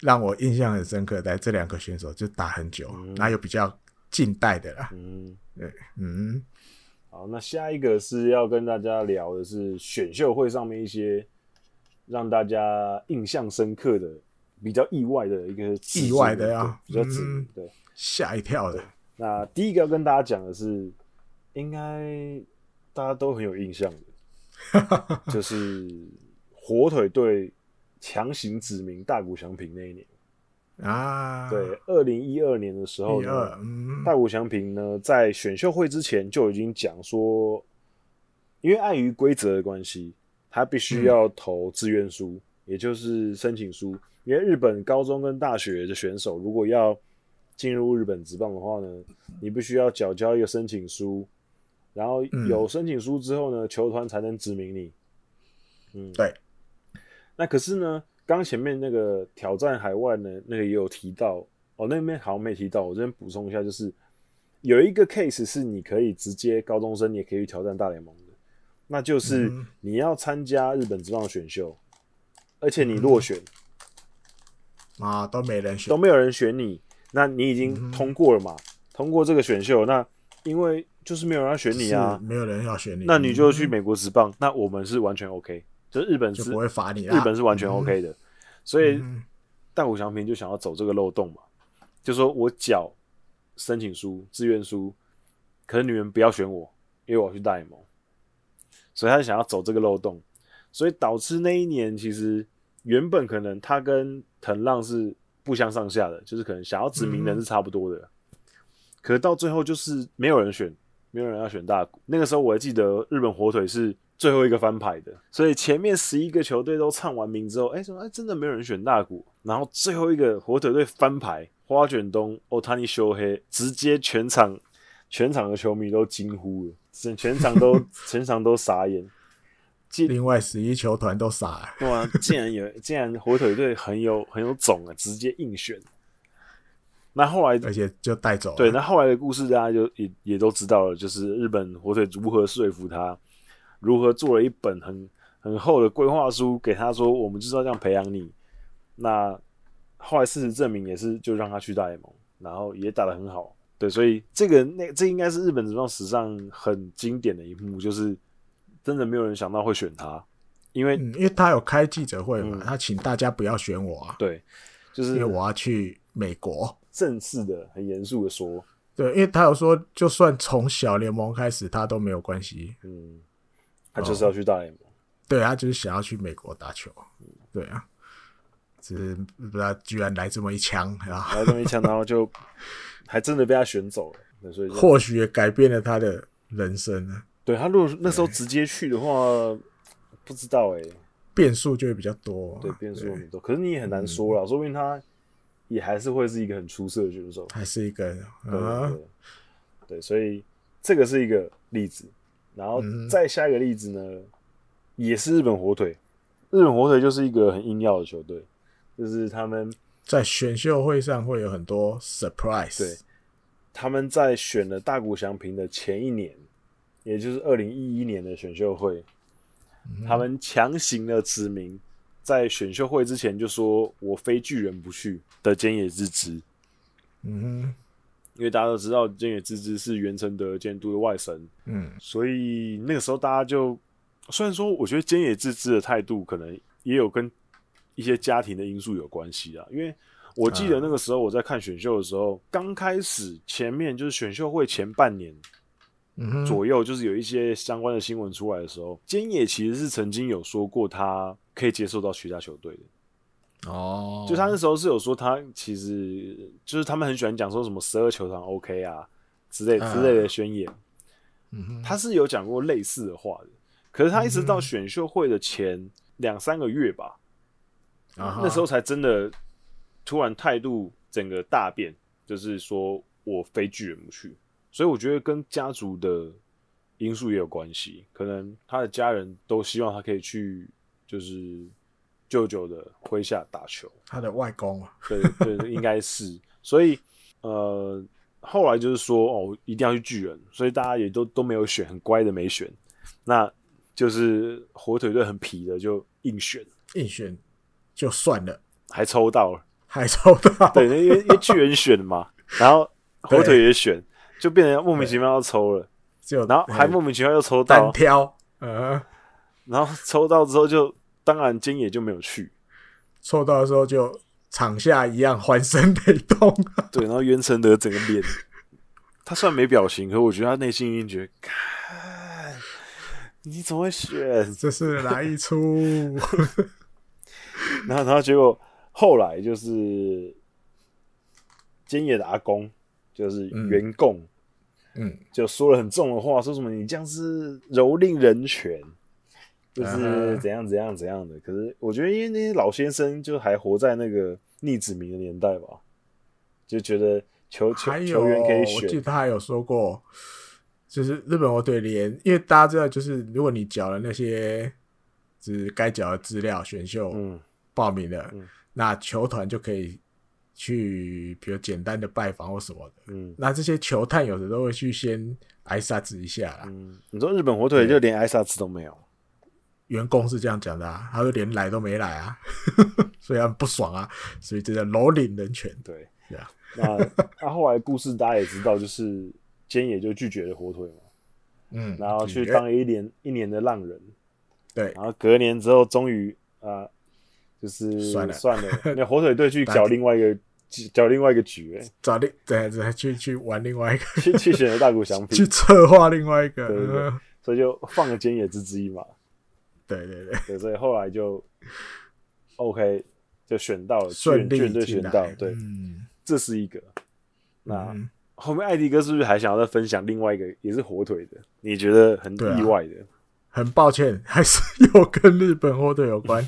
让我印象很深刻的这两个选手就打很久，那又比较近代的啦，嗯，对，嗯。好，那下一个是要跟大家聊的是选秀会上面一些让大家印象深刻的、比较意外的一个意外的呀，比较致命，对，吓一跳的。那第一个要跟大家讲的是，应该大家都很有印象的，[LAUGHS] 就是火腿队强行指名大谷翔平那一年。啊，对，二零一二年的时候呢，嗯、大谷翔平呢在选秀会之前就已经讲说，因为碍于规则的关系，他必须要投志愿书，嗯、也就是申请书。因为日本高中跟大学的选手如果要进入日本职棒的话呢，你必须要缴交一个申请书，然后有申请书之后呢，球团才能指名你。嗯，对。那可是呢？刚前面那个挑战海外呢，那个也有提到哦，那边好像没提到，我这边补充一下，就是有一个 case 是你可以直接高中生，你也可以去挑战大联盟的，那就是你要参加日本职棒选秀，而且你落选、嗯、啊，都没人选，都没有人选你，那你已经通过了嘛？通过这个选秀，那因为就是没有人要选你啊，没有人要选你，那你就去美国职棒，嗯，那我们是完全 OK，就是日本是不会罚你，日本是完全 OK 的，嗯、所以大谷翔平就想要走这个漏洞嘛，就说我缴申请书、志愿书，可是你们不要选我，因为我要去大联盟，所以他就想要走这个漏洞，所以导致那一年其实原本可能他跟藤浪是不相上下的，就是可能想要指名人是差不多的。嗯可是到最后就是没有人选，没有人要选大谷。那个时候我还记得日本火腿是最后一个翻牌的，所以前面十一个球队都唱完名之后，哎、欸，什么？哎，真的没有人选大谷。然后最后一个火腿队翻牌，花卷东、欧塔尼修黑直接全场全场的球迷都惊呼了，全全场都 [LAUGHS] 全场都傻眼。另外十一球团都傻了，哇！竟然有，竟然火腿队很有很有种啊，直接硬选。那后来，而且就带走了。对，那后来的故事大家就也也都知道了，就是日本火腿如何说服他，如何做了一本很很厚的规划书给他说，我们就是要这样培养你。那后来事实证明也是，就让他去大联盟，然后也打得很好。对，所以这个那这应该是日本职棒史上很经典的一幕，就是真的没有人想到会选他，因为、嗯、因为他有开记者会嘛、嗯，他请大家不要选我啊。对，就是因为我要去美国。正式的、很严肃的说，对，因为他有说，就算从小联盟开始，他都没有关系。嗯，他就是要去大联盟。对，他就是想要去美国打球。嗯、对啊，只是不知道居然来这么一枪，来这么一枪，然后就 [LAUGHS] 还真的被他选走了。所以或许也改变了他的人生呢。对，他如果那时候直接去的话，不知道哎、欸，变数就会比较多。对，变数很多。可是你也很难说了、嗯，说不定他。也还是会是一个很出色的选手，还是一个，对对，对，对，所以这个是一个例子，然后再下一个例子呢，嗯、也是日本火腿，日本火腿就是一个很硬要的球队，就是他们在选秀会上会有很多 surprise，对，他们在选了大谷翔平的前一年，也就是二零一一年的选秀会，嗯、他们强行的指名。在选秀会之前就说“我非巨人不去”的菅野智之，嗯哼，因为大家都知道菅野智之是原承德监督的外甥，嗯，所以那个时候大家就虽然说，我觉得菅野智之的态度可能也有跟一些家庭的因素有关系啊，因为我记得那个时候我在看选秀的时候，刚、嗯、开始前面就是选秀会前半年。左右就是有一些相关的新闻出来的时候，菅野其实是曾经有说过他可以接受到其他球队的。哦，就他那时候是有说他其实就是他们很喜欢讲说什么十二球团 OK 啊之类之类的宣言。嗯，他是有讲过类似的话的。可是他一直到选秀会的前两三个月吧，那时候才真的突然态度整个大变，就是说我非巨人不去。所以我觉得跟家族的因素也有关系，可能他的家人都希望他可以去，就是舅舅的麾下打球。他的外公啊，对对，应该是。所以呃，后来就是说哦，一定要去巨人，所以大家也都都没有选，很乖的没选。那就是火腿队很皮的就硬选，硬选就算了，还抽到了，还抽到，对，因为因为巨人选嘛，然后火腿也选。就变成莫名其妙要抽了，就然后还莫名其妙又抽到单挑，嗯，然后抽到之后就当然菅野就没有去，抽到的时候就场下一样欢声雷动，[LAUGHS] 对，然后袁成德整个脸，他虽然没表情，可我觉得他内心已经觉得，看你怎么会选，这是哪一出？[LAUGHS] 然后然后结果后来就是菅野的阿公。就是原共，嗯，就说了很重的话，说什么你这样是蹂躏人权，就是怎样怎样怎样的。可是我觉得，因为那些老先生就还活在那个逆子民的年代吧，就觉得球球球员可以选。我记得他还有说过，就是日本火腿连，因为大家知道，就是如果你缴了那些就是该缴的资料，选秀嗯报名了，嗯嗯、那球团就可以。去，比如简单的拜访或什么的，嗯，那这些球探有的都会去先挨杀子一下啦。嗯，你说日本火腿就连挨杀子都没有？员工是这样讲的啊，他说连来都没来啊，[LAUGHS] 所以他不爽啊，所以这叫蹂躏人权。对，对啊。那 [LAUGHS] 那后来故事大家也知道，就是菅野就拒绝了火腿嘛，嗯，然后去当一年一年的浪人，对，然后隔年之后终于啊，就是算了。算了，[LAUGHS] 那火腿队去搞另外一个搞另外一个局，哎，找另对对去去玩另外一个，去去选择大谷翔平，去策划另外一个，对对对，所以就放了菅野之之一嘛，对对对，对，所以后来就 [LAUGHS] OK 就选到了，顺利就选到，对，嗯，这是一个，那。后面艾迪哥是不是还想要再分享另外一个也是火腿的？你觉得很意外的？啊、很抱歉，还是 [LAUGHS] 有跟日本火腿有关。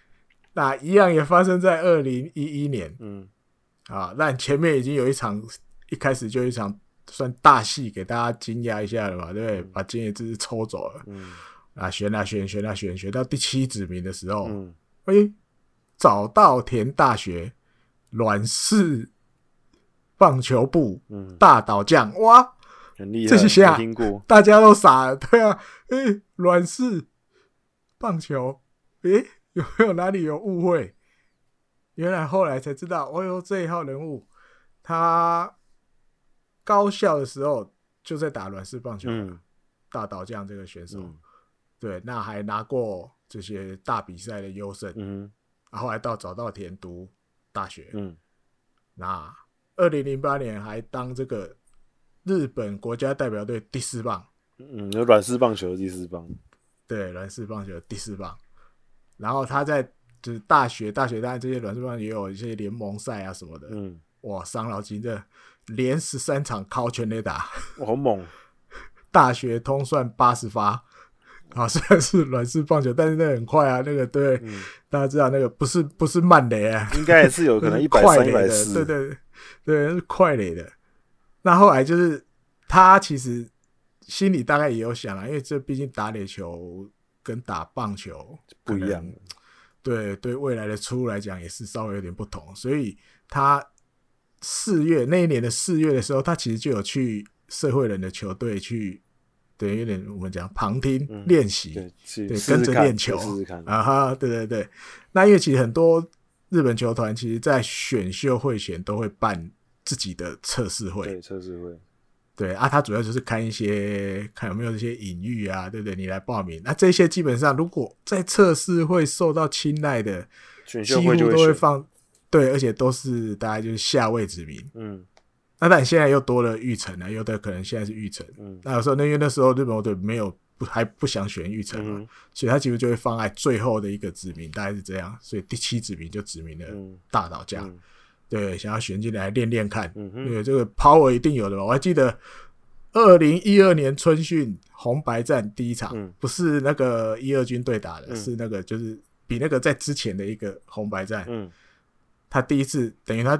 [LAUGHS] 那一样也发生在二零一一年。嗯，啊，但前面已经有一场，一开始就一场算大戏，给大家惊讶一下了嘛，对不对？嗯、把菅野智抽走了。嗯，啊，选啊选，选啊选，选到第七指名的时候，嗯，哎、欸，早稻田大学阮氏。棒球部大岛将、嗯、哇，很厉害，这些下听过，大家都傻了，对啊，诶、欸，阮氏棒球，诶、欸，有没有哪里有误会？原来后来才知道，哦哟，这一号人物，他高校的时候就在打软式棒球，嗯、大岛将这个选手，嗯、对，那还拿过这些大比赛的优胜，嗯，然后来到早稻田读大学，嗯，那。二零零八年还当这个日本国家代表队第四棒，嗯，有软式棒球第四棒，对，软式棒球第四棒。然后他在就是大学，大学当然这些软式棒也有一些联盟赛啊什么的，嗯，哇，伤脑筋这，连十三场靠全垒打，哇，好猛！大学通算八十发，啊，[LAUGHS] 虽然是软式棒球，但是那很快啊，那个对，嗯、大家知道那个不是不是慢垒啊，应该也是有可能一百三、一百四，对对对。是快垒的。那后来就是他其实心里大概也有想了，因为这毕竟打垒球跟打棒球不一样。对对，未来的出路来讲也是稍微有点不同。所以他四月那一年的四月的时候，他其实就有去社会人的球队去，对，有点我们讲旁听练习，对，跟着练球啊哈，对对对。那因为其实很多。日本球团其实，在选秀会前都会办自己的测试会。对，测试会。对啊，他主要就是看一些，看有没有这些隐喻啊，对不对？你来报名，那这些基本上如果在测试会受到青睐的，选秀会就都会放。对，而且都是大概就是下位之名。嗯。那但现在又多了玉成了，有的可能现在是玉成。嗯。那有时候，那因为那时候日本球队没有。不还不想选玉成嘛，嗯、所以他其实就会放在最后的一个指名，大概是这样，所以第七指名就指名了大岛家，嗯、对，想要选进来练练看，嗯、哼对，这个 power 一定有的吧。我还记得二零一二年春训红白战第一场，嗯、不是那个一二军对打的，嗯、是那个就是比那个在之前的一个红白战，嗯、他第一次等于他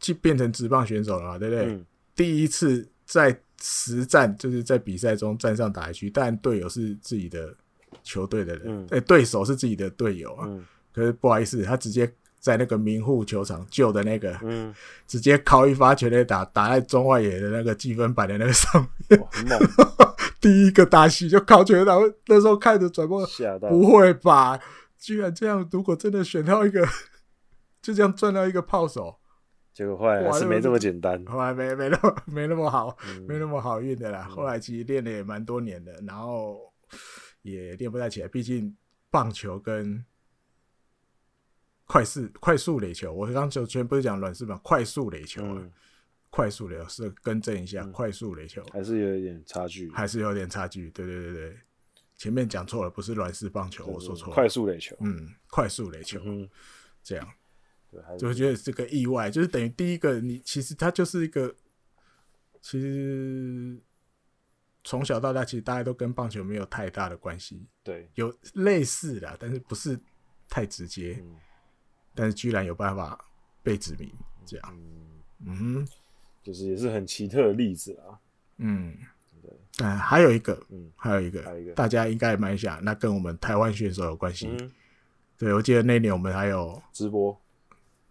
去变成职棒选手了嘛，对不对？嗯、第一次在。实战就是在比赛中站上打一局，但队友是自己的球队的人，哎、嗯，欸、对手是自己的队友啊。嗯、可是不好意思，他直接在那个明护球场旧的那个，嗯、直接靠一发全垒打打在中外野的那个积分板的那个上面，[LAUGHS] 第一个打戏就靠全垒打。那时候看着转播，不会吧？居然这样！如果真的选到一个，就这样赚到一个炮手。结果后来还是没这么简单，后来没没那么 [LAUGHS] 没那么好，嗯、[LAUGHS] 没那么好运的啦。嗯、后来其实练了也蛮多年的，然后也练不太起来。毕竟棒球跟快速快速垒球，我刚刚就全不是讲软式棒，快速垒球，嗯、快速垒是更正一下，嗯、快速垒球还是有一点差距，还是有点差距。对对对对，前面讲错了，不是软式棒球，我说错了，快速垒球，嗯，快速垒球，嗯，这样。对，就觉得这个意外，就是等于第一个，你其实他就是一个，其实从小到大，其实大家都跟棒球没有太大的关系。对，有类似的，但是不是太直接。嗯，但是居然有办法被指名，这样，嗯哼，就是也是很奇特的例子啊。嗯，对，嗯，还有一个，嗯，还有一个，还有一个，大家应该也蛮想，那跟我们台湾选手有关系。嗯，对，我记得那年我们还有直播。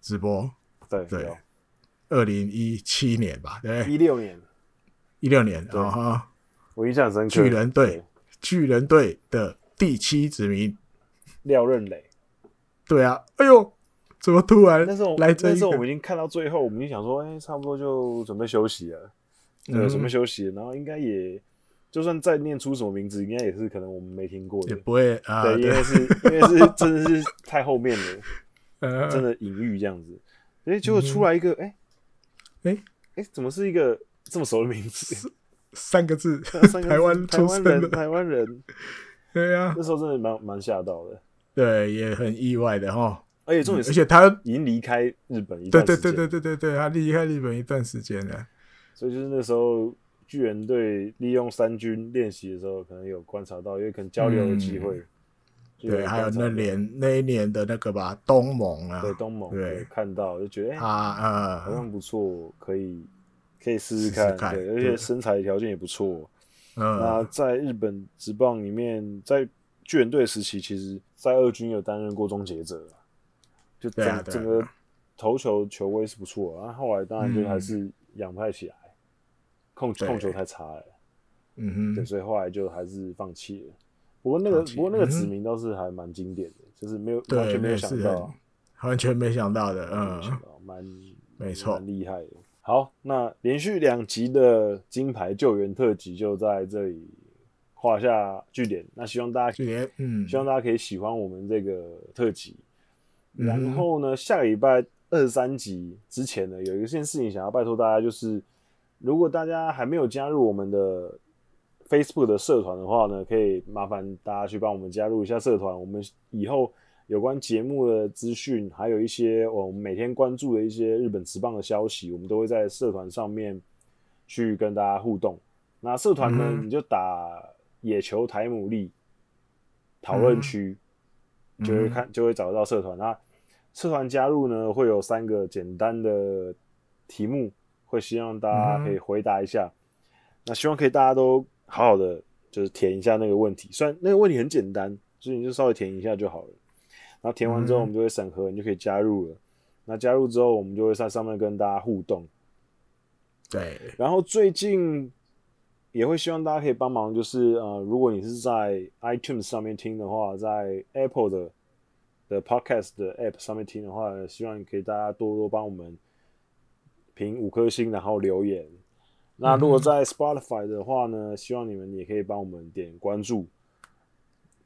直播？对对，二零一七年吧，对，一六年，一六年啊哈，我印象深刻。巨人队，巨人队的第七指名。廖任磊，对啊，哎呦，怎么突然？那时候来，那时候我们已经看到最后，我们就想说，哎，差不多就准备休息了。对，准备休息，然后应该也就算再念出什么名字，应该也是可能我们没听过的，也不会啊，对，因为是因为是真的是太后面了，真的隐喻这样子，哎，结果出来一个，哎，哎，哎，怎么是一个这么熟的名字？三个字，[LAUGHS] 台湾台湾人，台湾人，[LAUGHS] 对呀，那时候真的蛮蛮吓到的，对，也很意外的哈。而且重点是，而且他已经离开日本一段时间，对对对对对对对，他离开日本一段时间了。所以就是那时候巨人队利用三军练习的时候，可能有观察到，因为可能交流的机会。对，还有那年那一年的那个吧，东盟啊，对东盟，对，看到就觉得啊啊，好像不错，可以。可以试试看，对，而且身材条件也不错。嗯，那在日本职棒里面，在巨人队时期，其实，在二军有担任过终结者，就整整个投球球威是不错。然后后来当然就还是养不太起来，控控球太差了。嗯哼，对，所以后来就还是放弃了。不过那个不过那个指名倒是还蛮经典的，就是没有完全没有想到，完全没想到的，嗯，蛮 [LAUGHS] 没错，蛮厉害的。好，那连续两集的金牌救援特辑就在这里画下句点。那希望大家，嗯，希望大家可以喜欢我们这个特辑。嗯、然后呢，下个礼拜二十三集之前呢，有一件事情想要拜托大家，就是如果大家还没有加入我们的 Facebook 的社团的话呢，可以麻烦大家去帮我们加入一下社团。我们以后。有关节目的资讯，还有一些我们每天关注的一些日本职棒的消息，我们都会在社团上面去跟大家互动。那社团呢，嗯、你就打野球台牡蛎讨论区，就会看就会找得到社团。那社团加入呢，会有三个简单的题目，会希望大家可以回答一下。那希望可以大家都好好的就是填一下那个问题，虽然那个问题很简单，所以你就稍微填一下就好了。然后填完之后，我们就会审核，你就可以加入了。那加入之后，我们就会在上面跟大家互动。对。然后最近也会希望大家可以帮忙，就是呃，如果你是在 iTunes 上面听的话，在 Apple 的的 Podcast 的 App 上面听的话，希望你可以大家多多帮我们评五颗星，然后留言。那如果在 Spotify 的话呢，希望你们也可以帮我们点关注。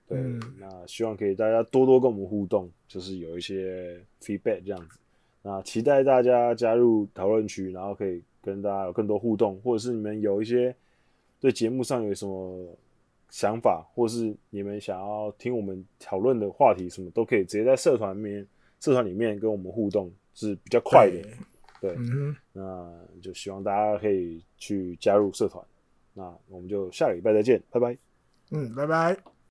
对，嗯、那希望可以大家多多跟我们互动，就是有一些 feedback 这样子。那期待大家加入讨论区，然后可以跟大家有更多互动，或者是你们有一些对节目上有什么想法，或是你们想要听我们讨论的话题，什么都可以直接在社团里面，社团里面跟我们互动是比较快的。对，嗯、那就希望大家可以去加入社团。那我们就下个礼拜再见，拜拜。嗯，拜拜。